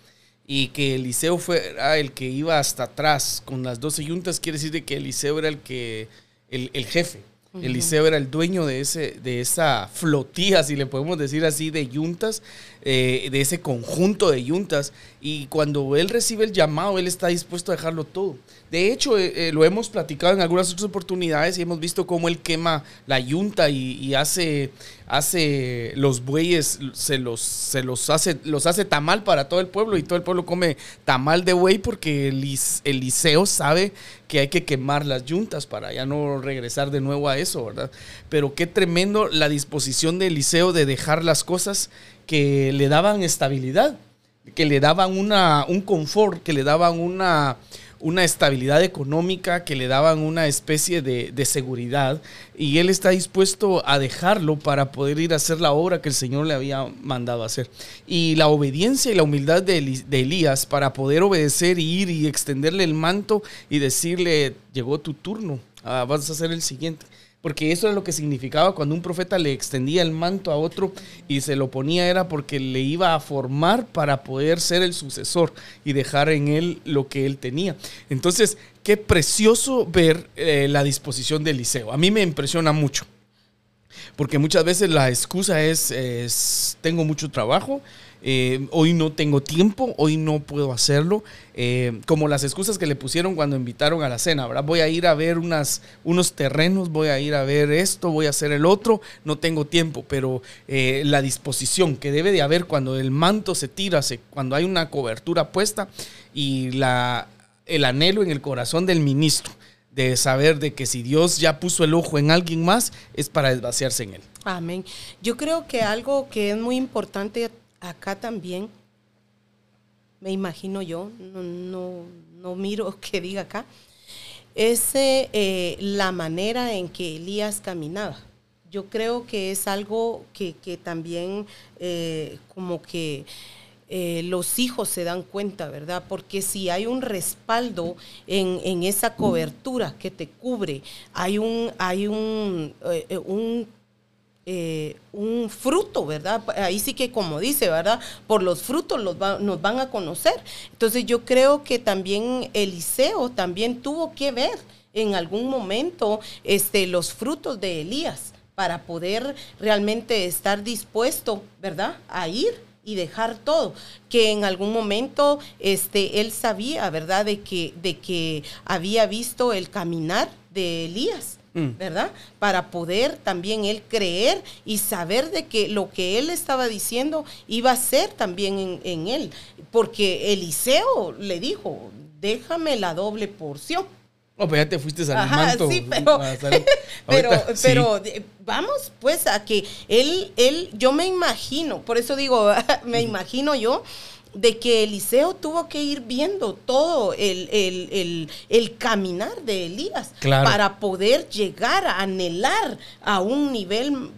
Y que Eliseo fuera el que iba hasta atrás con las 12 yuntas, quiere decir que Eliseo era el que el, el jefe. Eliseo era el dueño de, ese, de esa flotilla, si le podemos decir así, de yuntas, eh, de ese conjunto de yuntas. Y cuando él recibe el llamado, él está dispuesto a dejarlo todo. De hecho, eh, eh, lo hemos platicado en algunas otras oportunidades y hemos visto cómo él quema la yunta y, hace, hace los bueyes, se los, se los hace, los hace tamal para todo el pueblo y todo el pueblo come tamal de buey porque Eliseo sabe que hay que quemar las yuntas para ya no regresar de nuevo a eso, ¿verdad? Pero qué tremendo la disposición de Eliseo de dejar las cosas que le daban estabilidad, que le daban una, un confort, que le daban una, una estabilidad económica, que le daban una especie de, seguridad, y él está dispuesto a dejarlo para poder ir a hacer la obra que el Señor le había mandado hacer. Y la obediencia y la humildad de, Elías para poder obedecer, y ir y extenderle el manto y decirle, llegó tu turno, ah, vas a ser el siguiente porque eso es lo que significaba cuando un profeta le extendía el manto a otro y se lo ponía era porque le iba a formar para poder ser el sucesor y dejar en él lo que él tenía. Entonces, qué precioso ver eh, la disposición de Eliseo. A mí me impresiona mucho. Porque muchas veces la excusa es, es tengo mucho trabajo, eh, hoy no tengo tiempo, hoy no puedo hacerlo, eh, como las excusas que le pusieron cuando invitaron a la cena, ¿verdad? Voy a ir a ver unas, unos terrenos, voy a ir a ver esto, voy a hacer el otro, no tengo tiempo, pero eh, la disposición que debe de haber cuando el manto se tira, cuando hay una cobertura puesta y la, el anhelo en el corazón del ministro de saber de que si Dios ya puso el ojo en alguien más, es para desvaciarse en él. Amén. Yo creo que algo que es muy importante acá también, me imagino yo, no, no, miro que diga acá, es eh, la manera en que Elías caminaba. Yo creo que es algo que, también eh, como que eh, los hijos se dan cuenta, ¿verdad? Porque si hay un respaldo en, en esa cobertura que te cubre, hay un, hay un, un eh, un fruto, ¿verdad? Ahí sí que como dice, ¿verdad? Por los frutos los nos van a conocer. Entonces yo creo que también Eliseo también tuvo que ver en algún momento este, los frutos de Elías para poder realmente estar dispuesto, ¿verdad? A ir y dejar todo, que en algún momento este, él sabía, ¿verdad? De que, de que había visto el caminar de Elías Mm. ¿verdad? Para poder también él creer y saber de que lo que él estaba diciendo iba a ser también en, él. Porque Eliseo le dijo, déjame la doble porción. Oh, pues ya te fuiste al manto. Sí, pero, pero, pero vamos pues a que él, él, yo me imagino, por eso digo, me imagino yo de que Eliseo tuvo que ir viendo todo el, el, caminar de Elías para poder llegar a anhelar a un nivel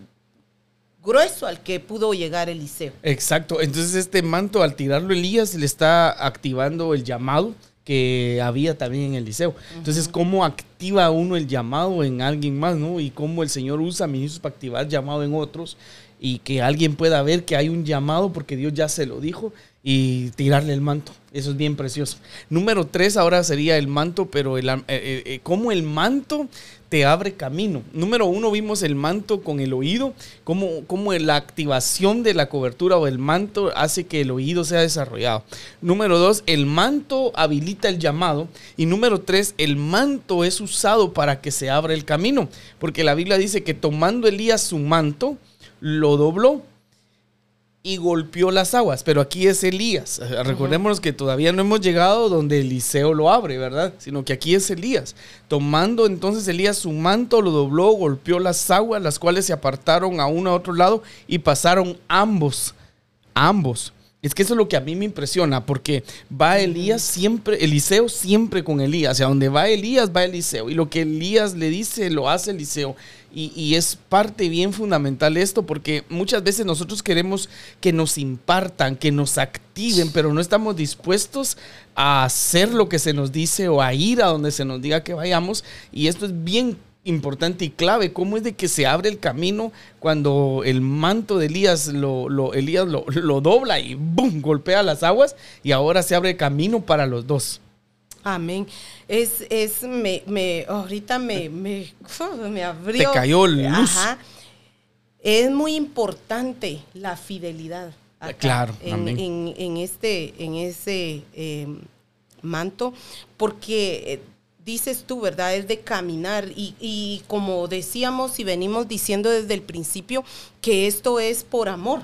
grueso al que pudo llegar Eliseo. Exacto, entonces este manto al tirarlo Elías le está activando el llamado que había también en Eliseo. Entonces, ¿cómo activa uno el llamado en alguien más, no? Y cómo el Señor usa ministros para activar llamado en otros y que alguien pueda ver que hay un llamado porque Dios ya se lo dijo y tirarle el manto. Eso es bien precioso. Número tres ahora sería el manto, pero el, eh, eh, eh, cómo el manto te abre camino. Número uno vimos el manto con el oído, cómo, cómo la activación de la cobertura o el manto hace que el oído sea desarrollado. Número dos, el manto habilita el llamado. Y número tres, el manto es usado para que se abra el camino. Porque la Biblia dice que tomando Elías su manto, lo dobló y golpeó las aguas. Pero aquí es Elías. Recordémonos que todavía no hemos llegado donde Eliseo lo abre, ¿verdad? Sino que aquí es Elías. Tomando entonces Elías su manto, lo dobló, golpeó las aguas, las cuales se apartaron a uno a otro lado y pasaron ambos, ambos es que eso es lo que a mí me impresiona, porque va Elías siempre, Eliseo siempre con Elías. O sea, donde va Elías, va Eliseo. Y lo que Elías le dice, lo hace Eliseo. Y, y, es parte bien fundamental esto, porque muchas veces nosotros queremos que nos impartan, que nos activen, pero no estamos dispuestos a hacer lo que se nos dice o a ir a donde se nos diga que vayamos. Y esto es bien importante y clave, cómo es de que se abre el camino cuando el manto de Elías lo, lo Elías lo, dobla y ¡boom! golpea las aguas y ahora se abre camino para los dos. Amén. Es, es, me, me ahorita me, me, me abrió. Te cayó luz. Es muy importante la fidelidad. claro. En, en, este, en ese eh, manto, porque eh, dices tú, ¿verdad? Es de caminar y, como decíamos y venimos diciendo desde el principio, que esto es por amor.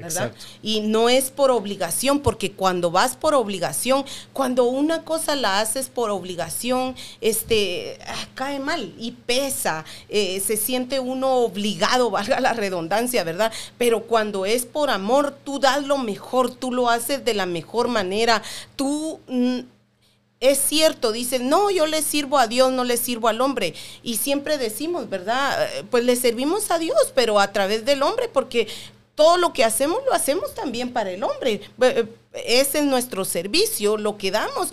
¿Verdad? Y no es por obligación, porque cuando vas por obligación, cuando una cosa la haces por obligación, este, ah, cae mal y pesa, eh, se siente uno obligado, valga la redundancia, ¿verdad? Pero cuando es por amor, tú das lo mejor, tú lo haces de la mejor manera, tú... Mm, es cierto, dicen, no, yo le sirvo a Dios, no le sirvo al hombre. Y siempre decimos, ¿verdad? Eh, pues le servimos a Dios, pero a través del hombre, porque todo lo que hacemos lo hacemos también para el hombre. Ese es nuestro servicio, lo que damos,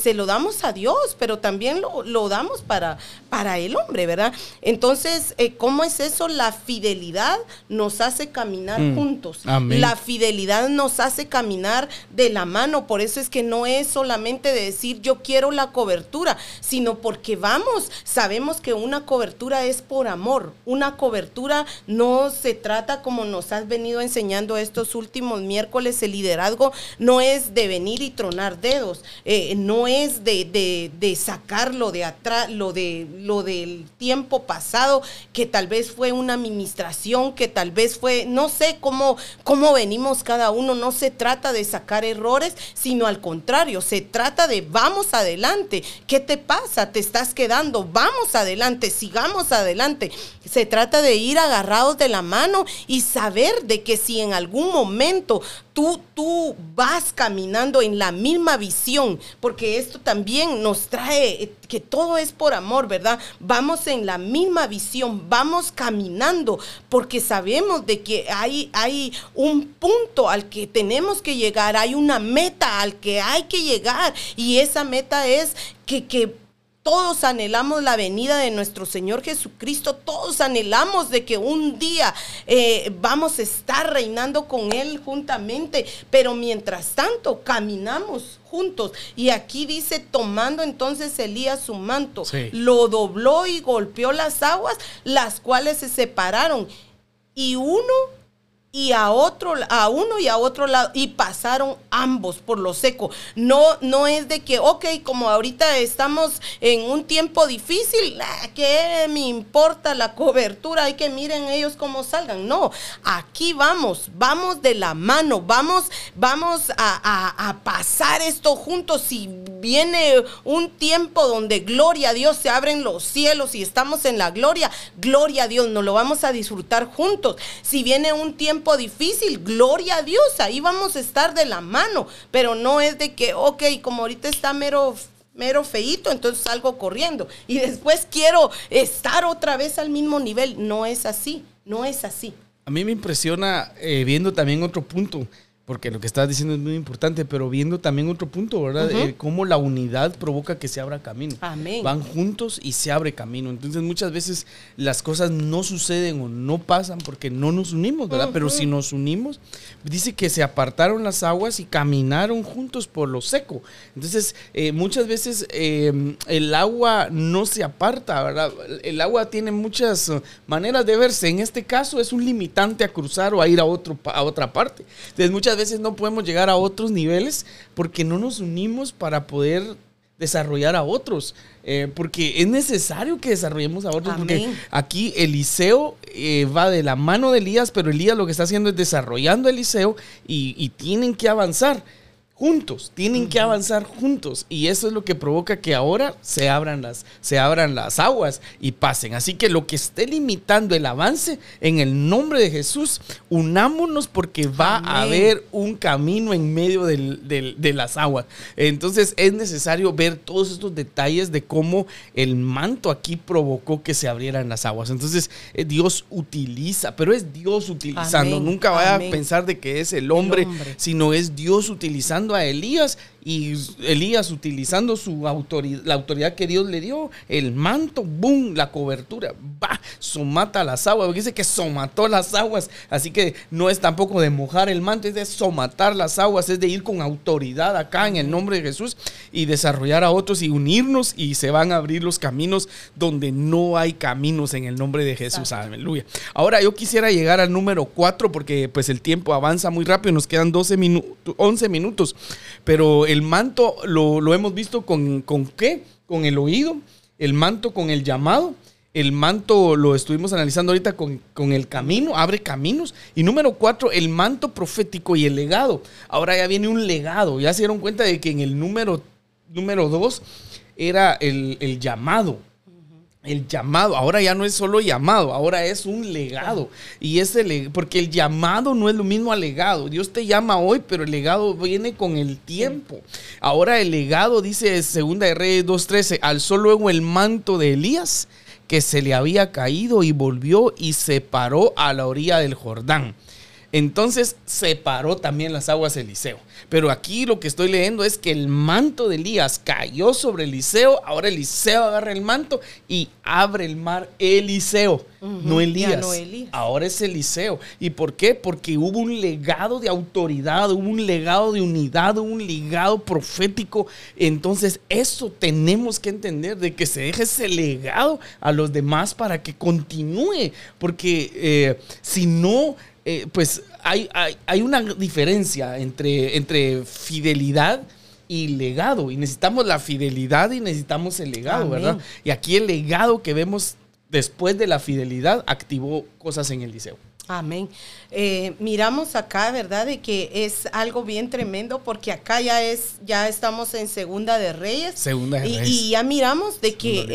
se lo damos a Dios, pero también lo, damos para, para el hombre, ¿verdad? Entonces, eh, ¿cómo es eso? La fidelidad nos hace caminar mm, juntos. La fidelidad nos hace caminar de la mano. Por eso es que no es solamente de decir yo quiero la cobertura, sino porque vamos, sabemos que una cobertura es por amor. Una cobertura no se trata como nos has venido enseñando estos últimos miércoles, el liderazgo no es de venir y tronar dedos, eh, no es de, de, sacarlo de atrás, lo, de, lo del tiempo pasado, que tal vez fue una administración, que tal vez fue, no sé cómo, cómo venimos cada uno, no se trata de sacar errores, sino al contrario, se trata de vamos adelante, ¿qué te pasa? ¿Te estás quedando? Vamos adelante, sigamos adelante. Se trata de ir agarrados de la mano y saber de que si en algún momento tú, tú vas caminando en la misma visión, porque esto también nos trae eh, que todo es por amor, ¿verdad? Vamos en la misma visión, vamos caminando, porque sabemos de que hay, hay un punto al que tenemos que llegar, hay una meta al que hay que llegar, y esa meta es que, que todos anhelamos la venida de nuestro Señor Jesucristo. Todos anhelamos de que un día eh, vamos a estar reinando con Él juntamente. Pero mientras tanto, caminamos juntos. Y aquí dice, tomando entonces Elías su manto, lo dobló y golpeó las aguas, las cuales se separaron. Y uno y a otro, a uno y a otro lado, y pasaron ambos por lo seco. No, no es de que, ok, como ahorita estamos en un tiempo difícil, ¿qué me importa la cobertura? Hay que miren ellos cómo salgan. No, aquí vamos, vamos de la mano, vamos, vamos a, a pasar esto juntos. Si viene un tiempo donde gloria a Dios se abren los cielos y estamos en la gloria, gloria a Dios, nos lo vamos a disfrutar juntos. Si viene un tiempo difícil, gloria a Dios, ahí vamos a estar de la mano, pero no es de que, ok, como ahorita está mero mero feito, entonces salgo corriendo y después quiero estar otra vez al mismo nivel. No es así, no es así. A mí me impresiona eh, viendo también otro punto porque lo que estás diciendo es muy importante, pero viendo también otro punto, ¿verdad? Eh, cómo la unidad provoca que se abra camino. Amén. Van juntos y se abre camino. Entonces muchas veces las cosas no suceden o no pasan porque no nos unimos, ¿verdad? Pero si nos unimos, dice que se apartaron las aguas y caminaron juntos por lo seco. Entonces eh, muchas veces em, el agua no se aparta, ¿verdad? El agua tiene muchas maneras de verse. En este caso es un limitante a cruzar o a ir a, otro, a otra parte. Entonces muchas veces no podemos llegar a otros niveles porque no nos unimos para poder desarrollar a otros. Eh, porque es necesario que desarrollemos a otros. Porque aquí Eliseo eh, va de la mano de Elías, pero Elías lo que está haciendo es desarrollando a Eliseo y, y tienen que avanzar juntos, tienen que avanzar juntos y eso es lo que provoca que ahora se abran las se abran las aguas y pasen. Así que lo que esté limitando el avance en el nombre de Jesús, unámonos porque va a haber un camino en medio de las aguas. Entonces es necesario ver todos estos detalles de cómo el manto aquí provocó que se abrieran las aguas. Entonces eh, Dios utiliza, pero es Dios utilizando. Nunca vaya a pensar de que es el hombre, sino es Dios utilizando a Elías y Elías utilizando su autoridad, la autoridad que Dios le dio, el manto, boom, la cobertura, va, somata las aguas, porque dice que somató las aguas, así que no es tampoco de mojar el manto, es de somatar las aguas, es de ir con autoridad acá en el nombre de Jesús y desarrollar a otros y unirnos y se van a abrir los caminos donde no hay caminos en el nombre de Jesús, aleluya. Ahora yo quisiera llegar al número 4 porque pues el tiempo avanza muy rápido, nos quedan 12 minutos, 11 minutos, pero el manto lo, hemos visto con, con qué? Con el oído, el manto con el llamado. El manto lo estuvimos analizando ahorita con, con, el camino, abre caminos. Y número cuatro, el manto profético y el legado. Ahora ya viene un legado. Ya se dieron cuenta de que en el número, número dos era el, el llamado el llamado, ahora ya no es solo llamado, ahora es un legado. Y ese porque el llamado no es lo mismo al legado. Dios te llama hoy, pero el legado viene con el tiempo. Ahora el legado dice segunda de Reyes 2:13, alzó luego el manto de Elías que se le había caído y volvió y se paró a la orilla del Jordán. Entonces separó también las aguas Eliseo. Pero aquí lo que estoy leyendo es que el manto de Elías cayó sobre Eliseo. Ahora Eliseo agarra el manto y abre el mar Eliseo, no, Elías. Ahora es Eliseo. ¿Y por qué? Porque hubo un legado de autoridad, hubo un legado de unidad, hubo un legado profético. Entonces eso tenemos que entender de que se deje ese legado a los demás para que continúe. Porque eh, si no eh, pues hay, hay, una diferencia entre, entre fidelidad y legado. Y necesitamos la fidelidad y necesitamos el legado, ¿verdad? Y aquí el legado que vemos después de la fidelidad activó cosas en el liceo. Amén. Eh, miramos acá, ¿verdad? De que es algo bien tremendo porque acá ya es, ya estamos en Segunda de Reyes. Segunda de Reyes. Y, ya miramos de que,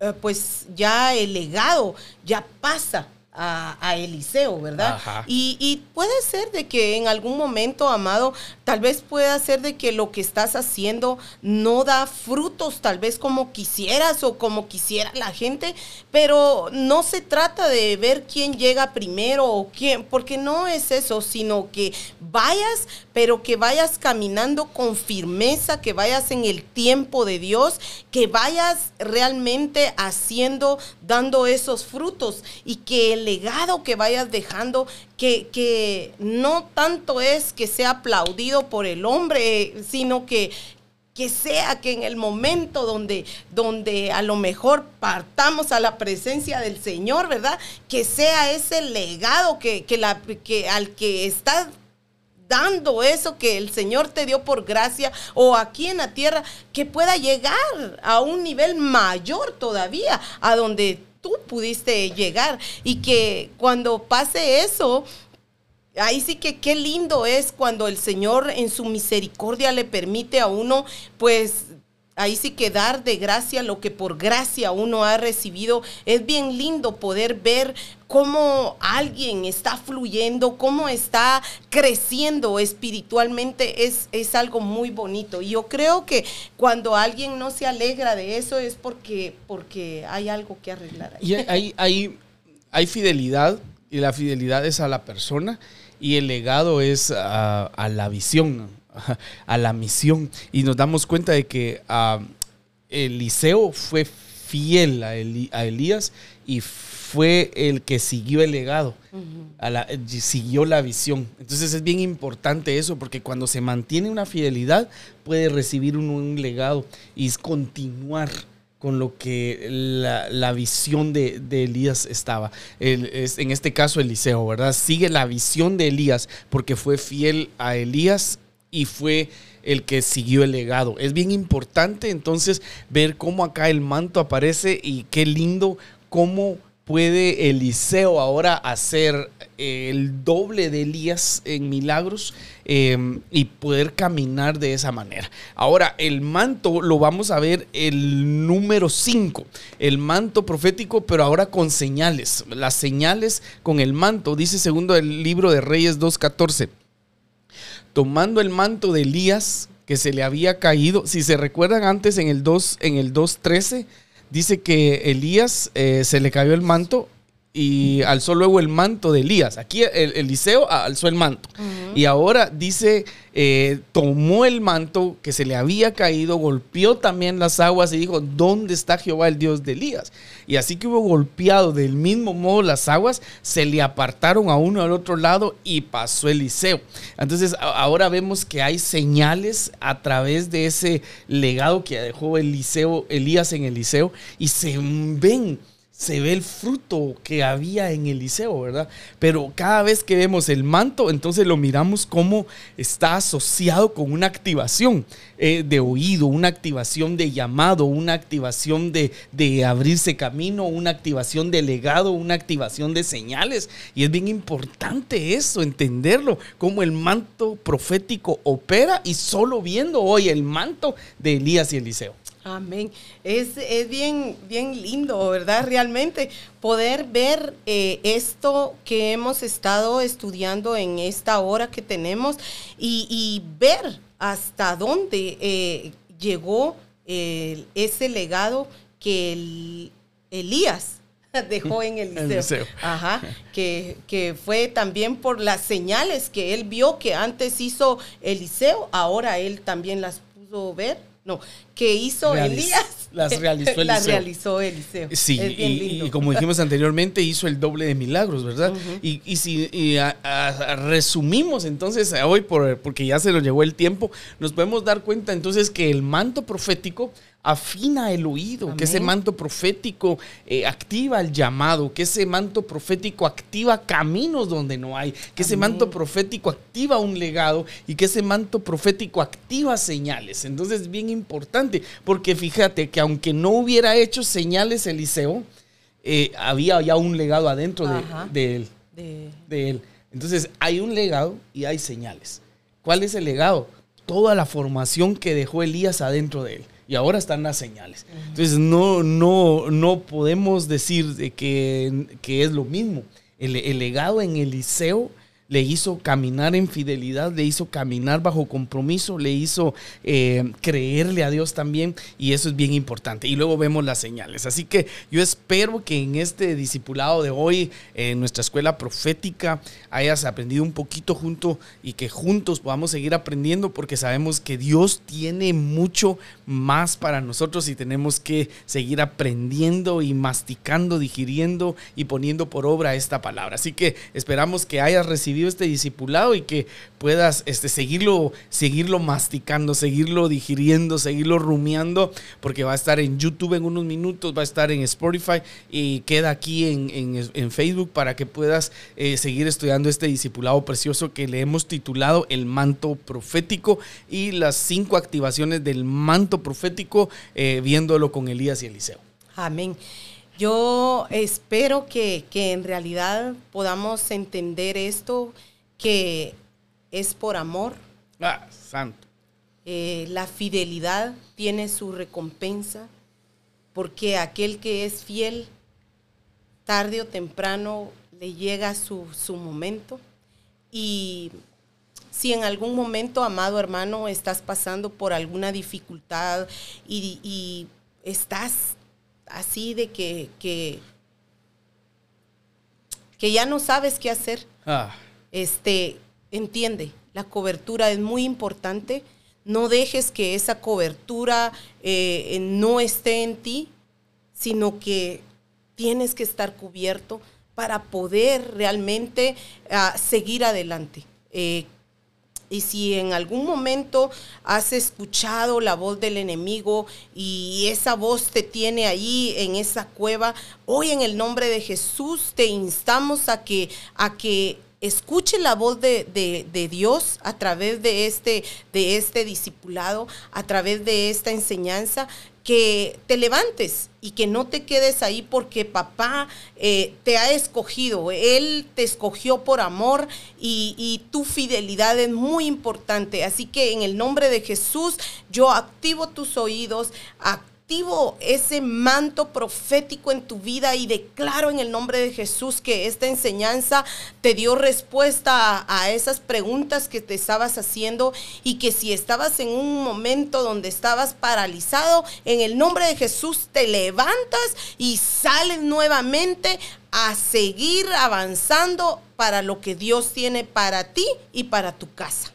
eh, pues ya el legado ya pasa a, Eliseo, ¿verdad? Y, y, puede ser de que en algún momento, amado, tal vez pueda ser de que lo que estás haciendo no da frutos, tal vez como quisieras o como quisiera la gente, pero no se trata de ver quién llega primero o quién, porque no es eso, sino que vayas, pero que vayas caminando con firmeza, que vayas en el tiempo de Dios, que vayas realmente haciendo, dando esos frutos y que el legado que vayas dejando, que, que no tanto es que sea aplaudido por el hombre, sino que, que sea que en el momento donde, donde a lo mejor partamos a la presencia del Señor, ¿verdad? Que sea ese legado que, que, la, que al que está dando eso que el Señor te dio por gracia o aquí en la tierra, que pueda llegar a un nivel mayor todavía, a donde tú pudiste llegar y que cuando pase eso, Ahí sí que qué lindo es cuando el Señor en su misericordia le permite a uno pues ahí sí que dar de gracia lo que por gracia uno ha recibido. Es bien lindo poder ver cómo alguien está fluyendo, cómo está creciendo espiritualmente, es, es algo muy bonito. Y yo creo que cuando alguien no se alegra de eso es porque, porque hay algo que arreglar. Ahí. Y hay, hay, hay fidelidad, y la fidelidad es a la persona, y el legado es a, a la visión a la misión. Y nos damos cuenta de que uh, Eliseo fue fiel a, Elías y fue el que siguió el legado, siguió la visión. Entonces es bien importante eso, porque cuando se mantiene una fidelidad, puede recibir un, legado y continuar con lo que la, visión de, Elías estaba. es, en este caso Eliseo, ¿verdad? Sigue la visión de Elías porque fue fiel a Elías y fue el que siguió el legado. Es bien importante entonces ver cómo acá el manto aparece y qué lindo cómo puede Eliseo ahora hacer eh, el doble de Elías en milagros em, y poder caminar de esa manera. Ahora, el manto lo vamos a ver el número 5, el manto profético, pero ahora con señales. Las señales con el manto, dice segundo el libro de Reyes 2.14 tomando el manto de Elías que se le había caído. Si se recuerdan antes en el 2 en el 2:13 dice que Elías eh, se le cayó el manto y alzó luego el manto de Elías. Aquí el, Eliseo alzó el manto. Y ahora dice, eh, tomó el manto que se le había caído, golpeó también las aguas y dijo, ¿dónde está Jehová el Dios de Elías? Y así que hubo golpeado del mismo modo las aguas, se le apartaron a uno al otro lado y pasó Eliseo. Entonces ahora vemos que hay señales a través de ese legado que dejó Eliseo, Elías en Eliseo y se ven se ve el fruto que había en Eliseo, ¿verdad? Pero cada vez que vemos el manto, entonces lo miramos como está asociado con una activación eh, de oído, una activación de llamado, una activación de, de abrirse camino, una activación de legado, una activación de señales. Y es bien importante eso, entenderlo, cómo el manto profético opera y solo viendo hoy el manto de Elías y Eliseo. Amén. Es, bien, bien lindo, ¿verdad? Realmente poder ver eh, esto que hemos estado estudiando en esta hora que tenemos y, ver hasta dónde eh, llegó ese legado que Elías dejó en Eliseo. Ajá, que, que, fue también por las señales que él vio que antes hizo Eliseo, ahora él también las pudo ver no, que hizo Elías. Las realizó Eliseo. Las realizó Eliseo. Sí, y, como dijimos anteriormente, hizo el doble de milagros, ¿verdad? y, si resumimos entonces hoy, por, porque ya se nos llegó el tiempo, nos podemos dar cuenta entonces que el manto profético afina el oído, que ese manto profético eh, activa el llamado, que ese manto profético activa caminos donde no hay, que ese manto profético activa un legado y que ese manto profético activa señales. Entonces es bien importante, porque fíjate que aunque no hubiera hecho señales Eliseo, eh, había ya un legado adentro de, él. de él. Entonces hay un legado y hay señales. ¿Cuál es el legado? Toda la formación que dejó Elías adentro de él y ahora están las señales. Entonces no, no, no podemos decir que, que es lo mismo. El, el legado en Eliseo le hizo caminar en fidelidad, le hizo caminar bajo compromiso, le hizo eh, creerle a Dios también y eso es bien importante. Y luego vemos las señales. Así que yo espero que en este discipulado de hoy, en nuestra escuela profética, hayas aprendido un poquito junto y que juntos podamos seguir aprendiendo porque sabemos que Dios tiene mucho más para nosotros y tenemos que seguir aprendiendo y masticando, digiriendo y poniendo por obra esta palabra. Así que esperamos que hayas recibido este discipulado y que puedas este, seguirlo, seguirlo masticando, seguirlo digiriendo, seguirlo rumiando, porque va a estar en YouTube en unos minutos, va a estar en Spotify y queda aquí en, Facebook para que puedas eh, seguir estudiando este discipulado precioso que le hemos titulado El manto profético y las cinco activaciones del manto profético, eh, viéndolo con Elías y Eliseo. Amén. Yo espero que, en realidad podamos entender esto, que es por amor. Ah, santo. Eh, la fidelidad tiene su recompensa, porque aquel que es fiel, tarde o temprano le llega su, su momento. Y si en algún momento, amado hermano, estás pasando por alguna dificultad y, estás así de que, que, ya no sabes qué hacer, ah. este, entiende, la cobertura es muy importante. No dejes que esa cobertura eh, no esté en ti, sino que tienes que estar cubierto para poder realmente ah, seguir adelante. Eh, y si en algún momento has escuchado la voz del enemigo y esa voz te tiene ahí en esa cueva, hoy en el nombre de Jesús te instamos a que, a que escuche la voz de, Dios a través de este, de este discipulado, a través de esta enseñanza, que te levantes y que no te quedes ahí porque papá eh, te ha escogido, él te escogió por amor y, y, tu fidelidad es muy importante. Así que en el nombre de Jesús yo activo tus oídos, activo activo ese manto profético en tu vida y declaro en el nombre de Jesús que esta enseñanza te dio respuesta a, esas preguntas que te estabas haciendo y que si estabas en un momento donde estabas paralizado, en el nombre de Jesús te levantas y sales nuevamente a seguir avanzando para lo que Dios tiene para ti y para tu casa.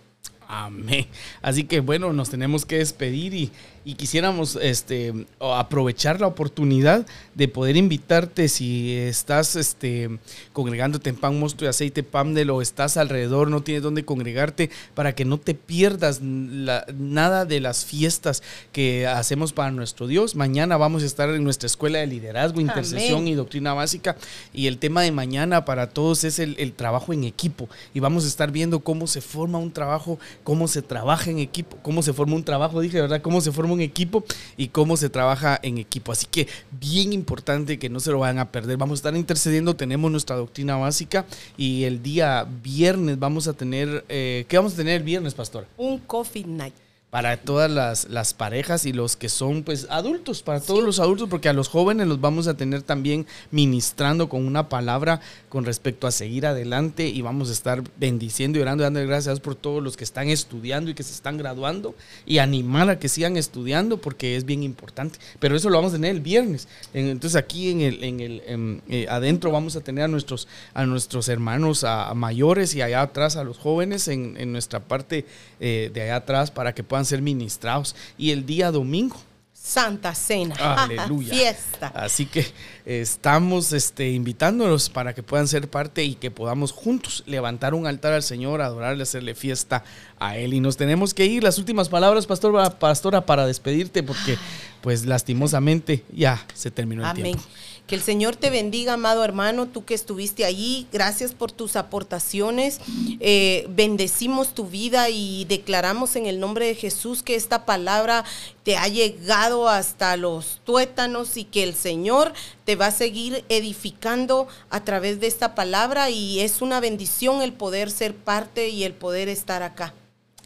Amén. Así que bueno, nos tenemos que despedir y y quisiéramos este, aprovechar la oportunidad de poder invitarte si estás este, congregándote en Pan Mosto y Aceite Pamdel o estás alrededor, no tienes dónde congregarte, para que no te pierdas nada de las fiestas que hacemos para nuestro Dios. Mañana vamos a estar en nuestra escuela de liderazgo, intercesión y doctrina básica y el tema de mañana para todos es el, el trabajo en equipo y vamos a estar viendo cómo se forma un trabajo, cómo se trabaja en equipo, cómo se forma un trabajo, dije, ¿verdad? Cómo se forma un equipo y cómo se trabaja en equipo. Así que bien importante que no se lo vayan a perder. Vamos a estar intercediendo, tenemos nuestra doctrina básica y el día viernes vamos a tener, eh, ¿qué vamos a tener el viernes, pastor? Un coffee night para todas las, parejas y los que son pues adultos, para todos los adultos, porque a los jóvenes los vamos a tener también ministrando con una palabra con respecto a seguir adelante y vamos a estar bendiciendo y orando y dando gracias por todos los que están estudiando y que se están graduando y animar a que sigan estudiando porque es bien importante. Pero eso lo vamos a tener el viernes. Entonces aquí en el, en el eh, adentro vamos a tener a nuestros, a nuestros hermanos a, mayores y allá atrás a los jóvenes en, en nuestra parte eh, de allá atrás para que puedan ser ministrados. Y el día domingo. Santa Cena. Aleluya. Fiesta. Así que estamos este, invitándolos para que puedan ser parte y que podamos juntos levantar un altar al Señor, adorarle, hacerle fiesta a Él. Y nos tenemos que ir. Las últimas palabras, pastor, pastora, para despedirte, porque pues lastimosamente ya se terminó el tiempo. Que el Señor te bendiga, amado hermano, tú que estuviste allí. Gracias por tus aportaciones. Eh, bendecimos tu vida y declaramos en el nombre de Jesús que esta palabra te ha llegado hasta los tuétanos y que el Señor te va a seguir edificando a través de esta palabra y es una bendición el poder ser parte y el poder estar acá.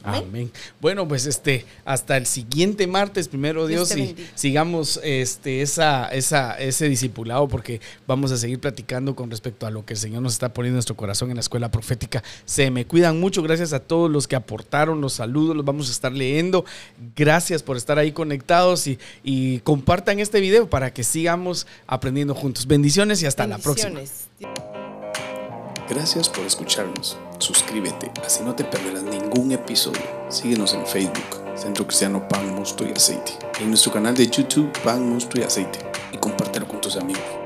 Amén. Bueno, pues este, hasta el siguiente martes, primero Dios, y sigamos este, esa, esa, ese discipulado, porque vamos a seguir platicando con respecto a lo que el Señor nos está poniendo en nuestro corazón en la escuela profética. Se me cuidan mucho, gracias a todos los que aportaron los saludos, los vamos a estar leyendo. Gracias por estar ahí conectados y, y compartan este video para que sigamos aprendiendo juntos. Bendiciones y hasta la próxima. Gracias por escucharnos. Suscríbete, así no te perderás ningún episodio. Síguenos en Facebook, Centro Cristiano Pan, Mosto y Aceite. En nuestro canal de YouTube, Pan, Mosto y Aceite. Y compártelo con tus amigos.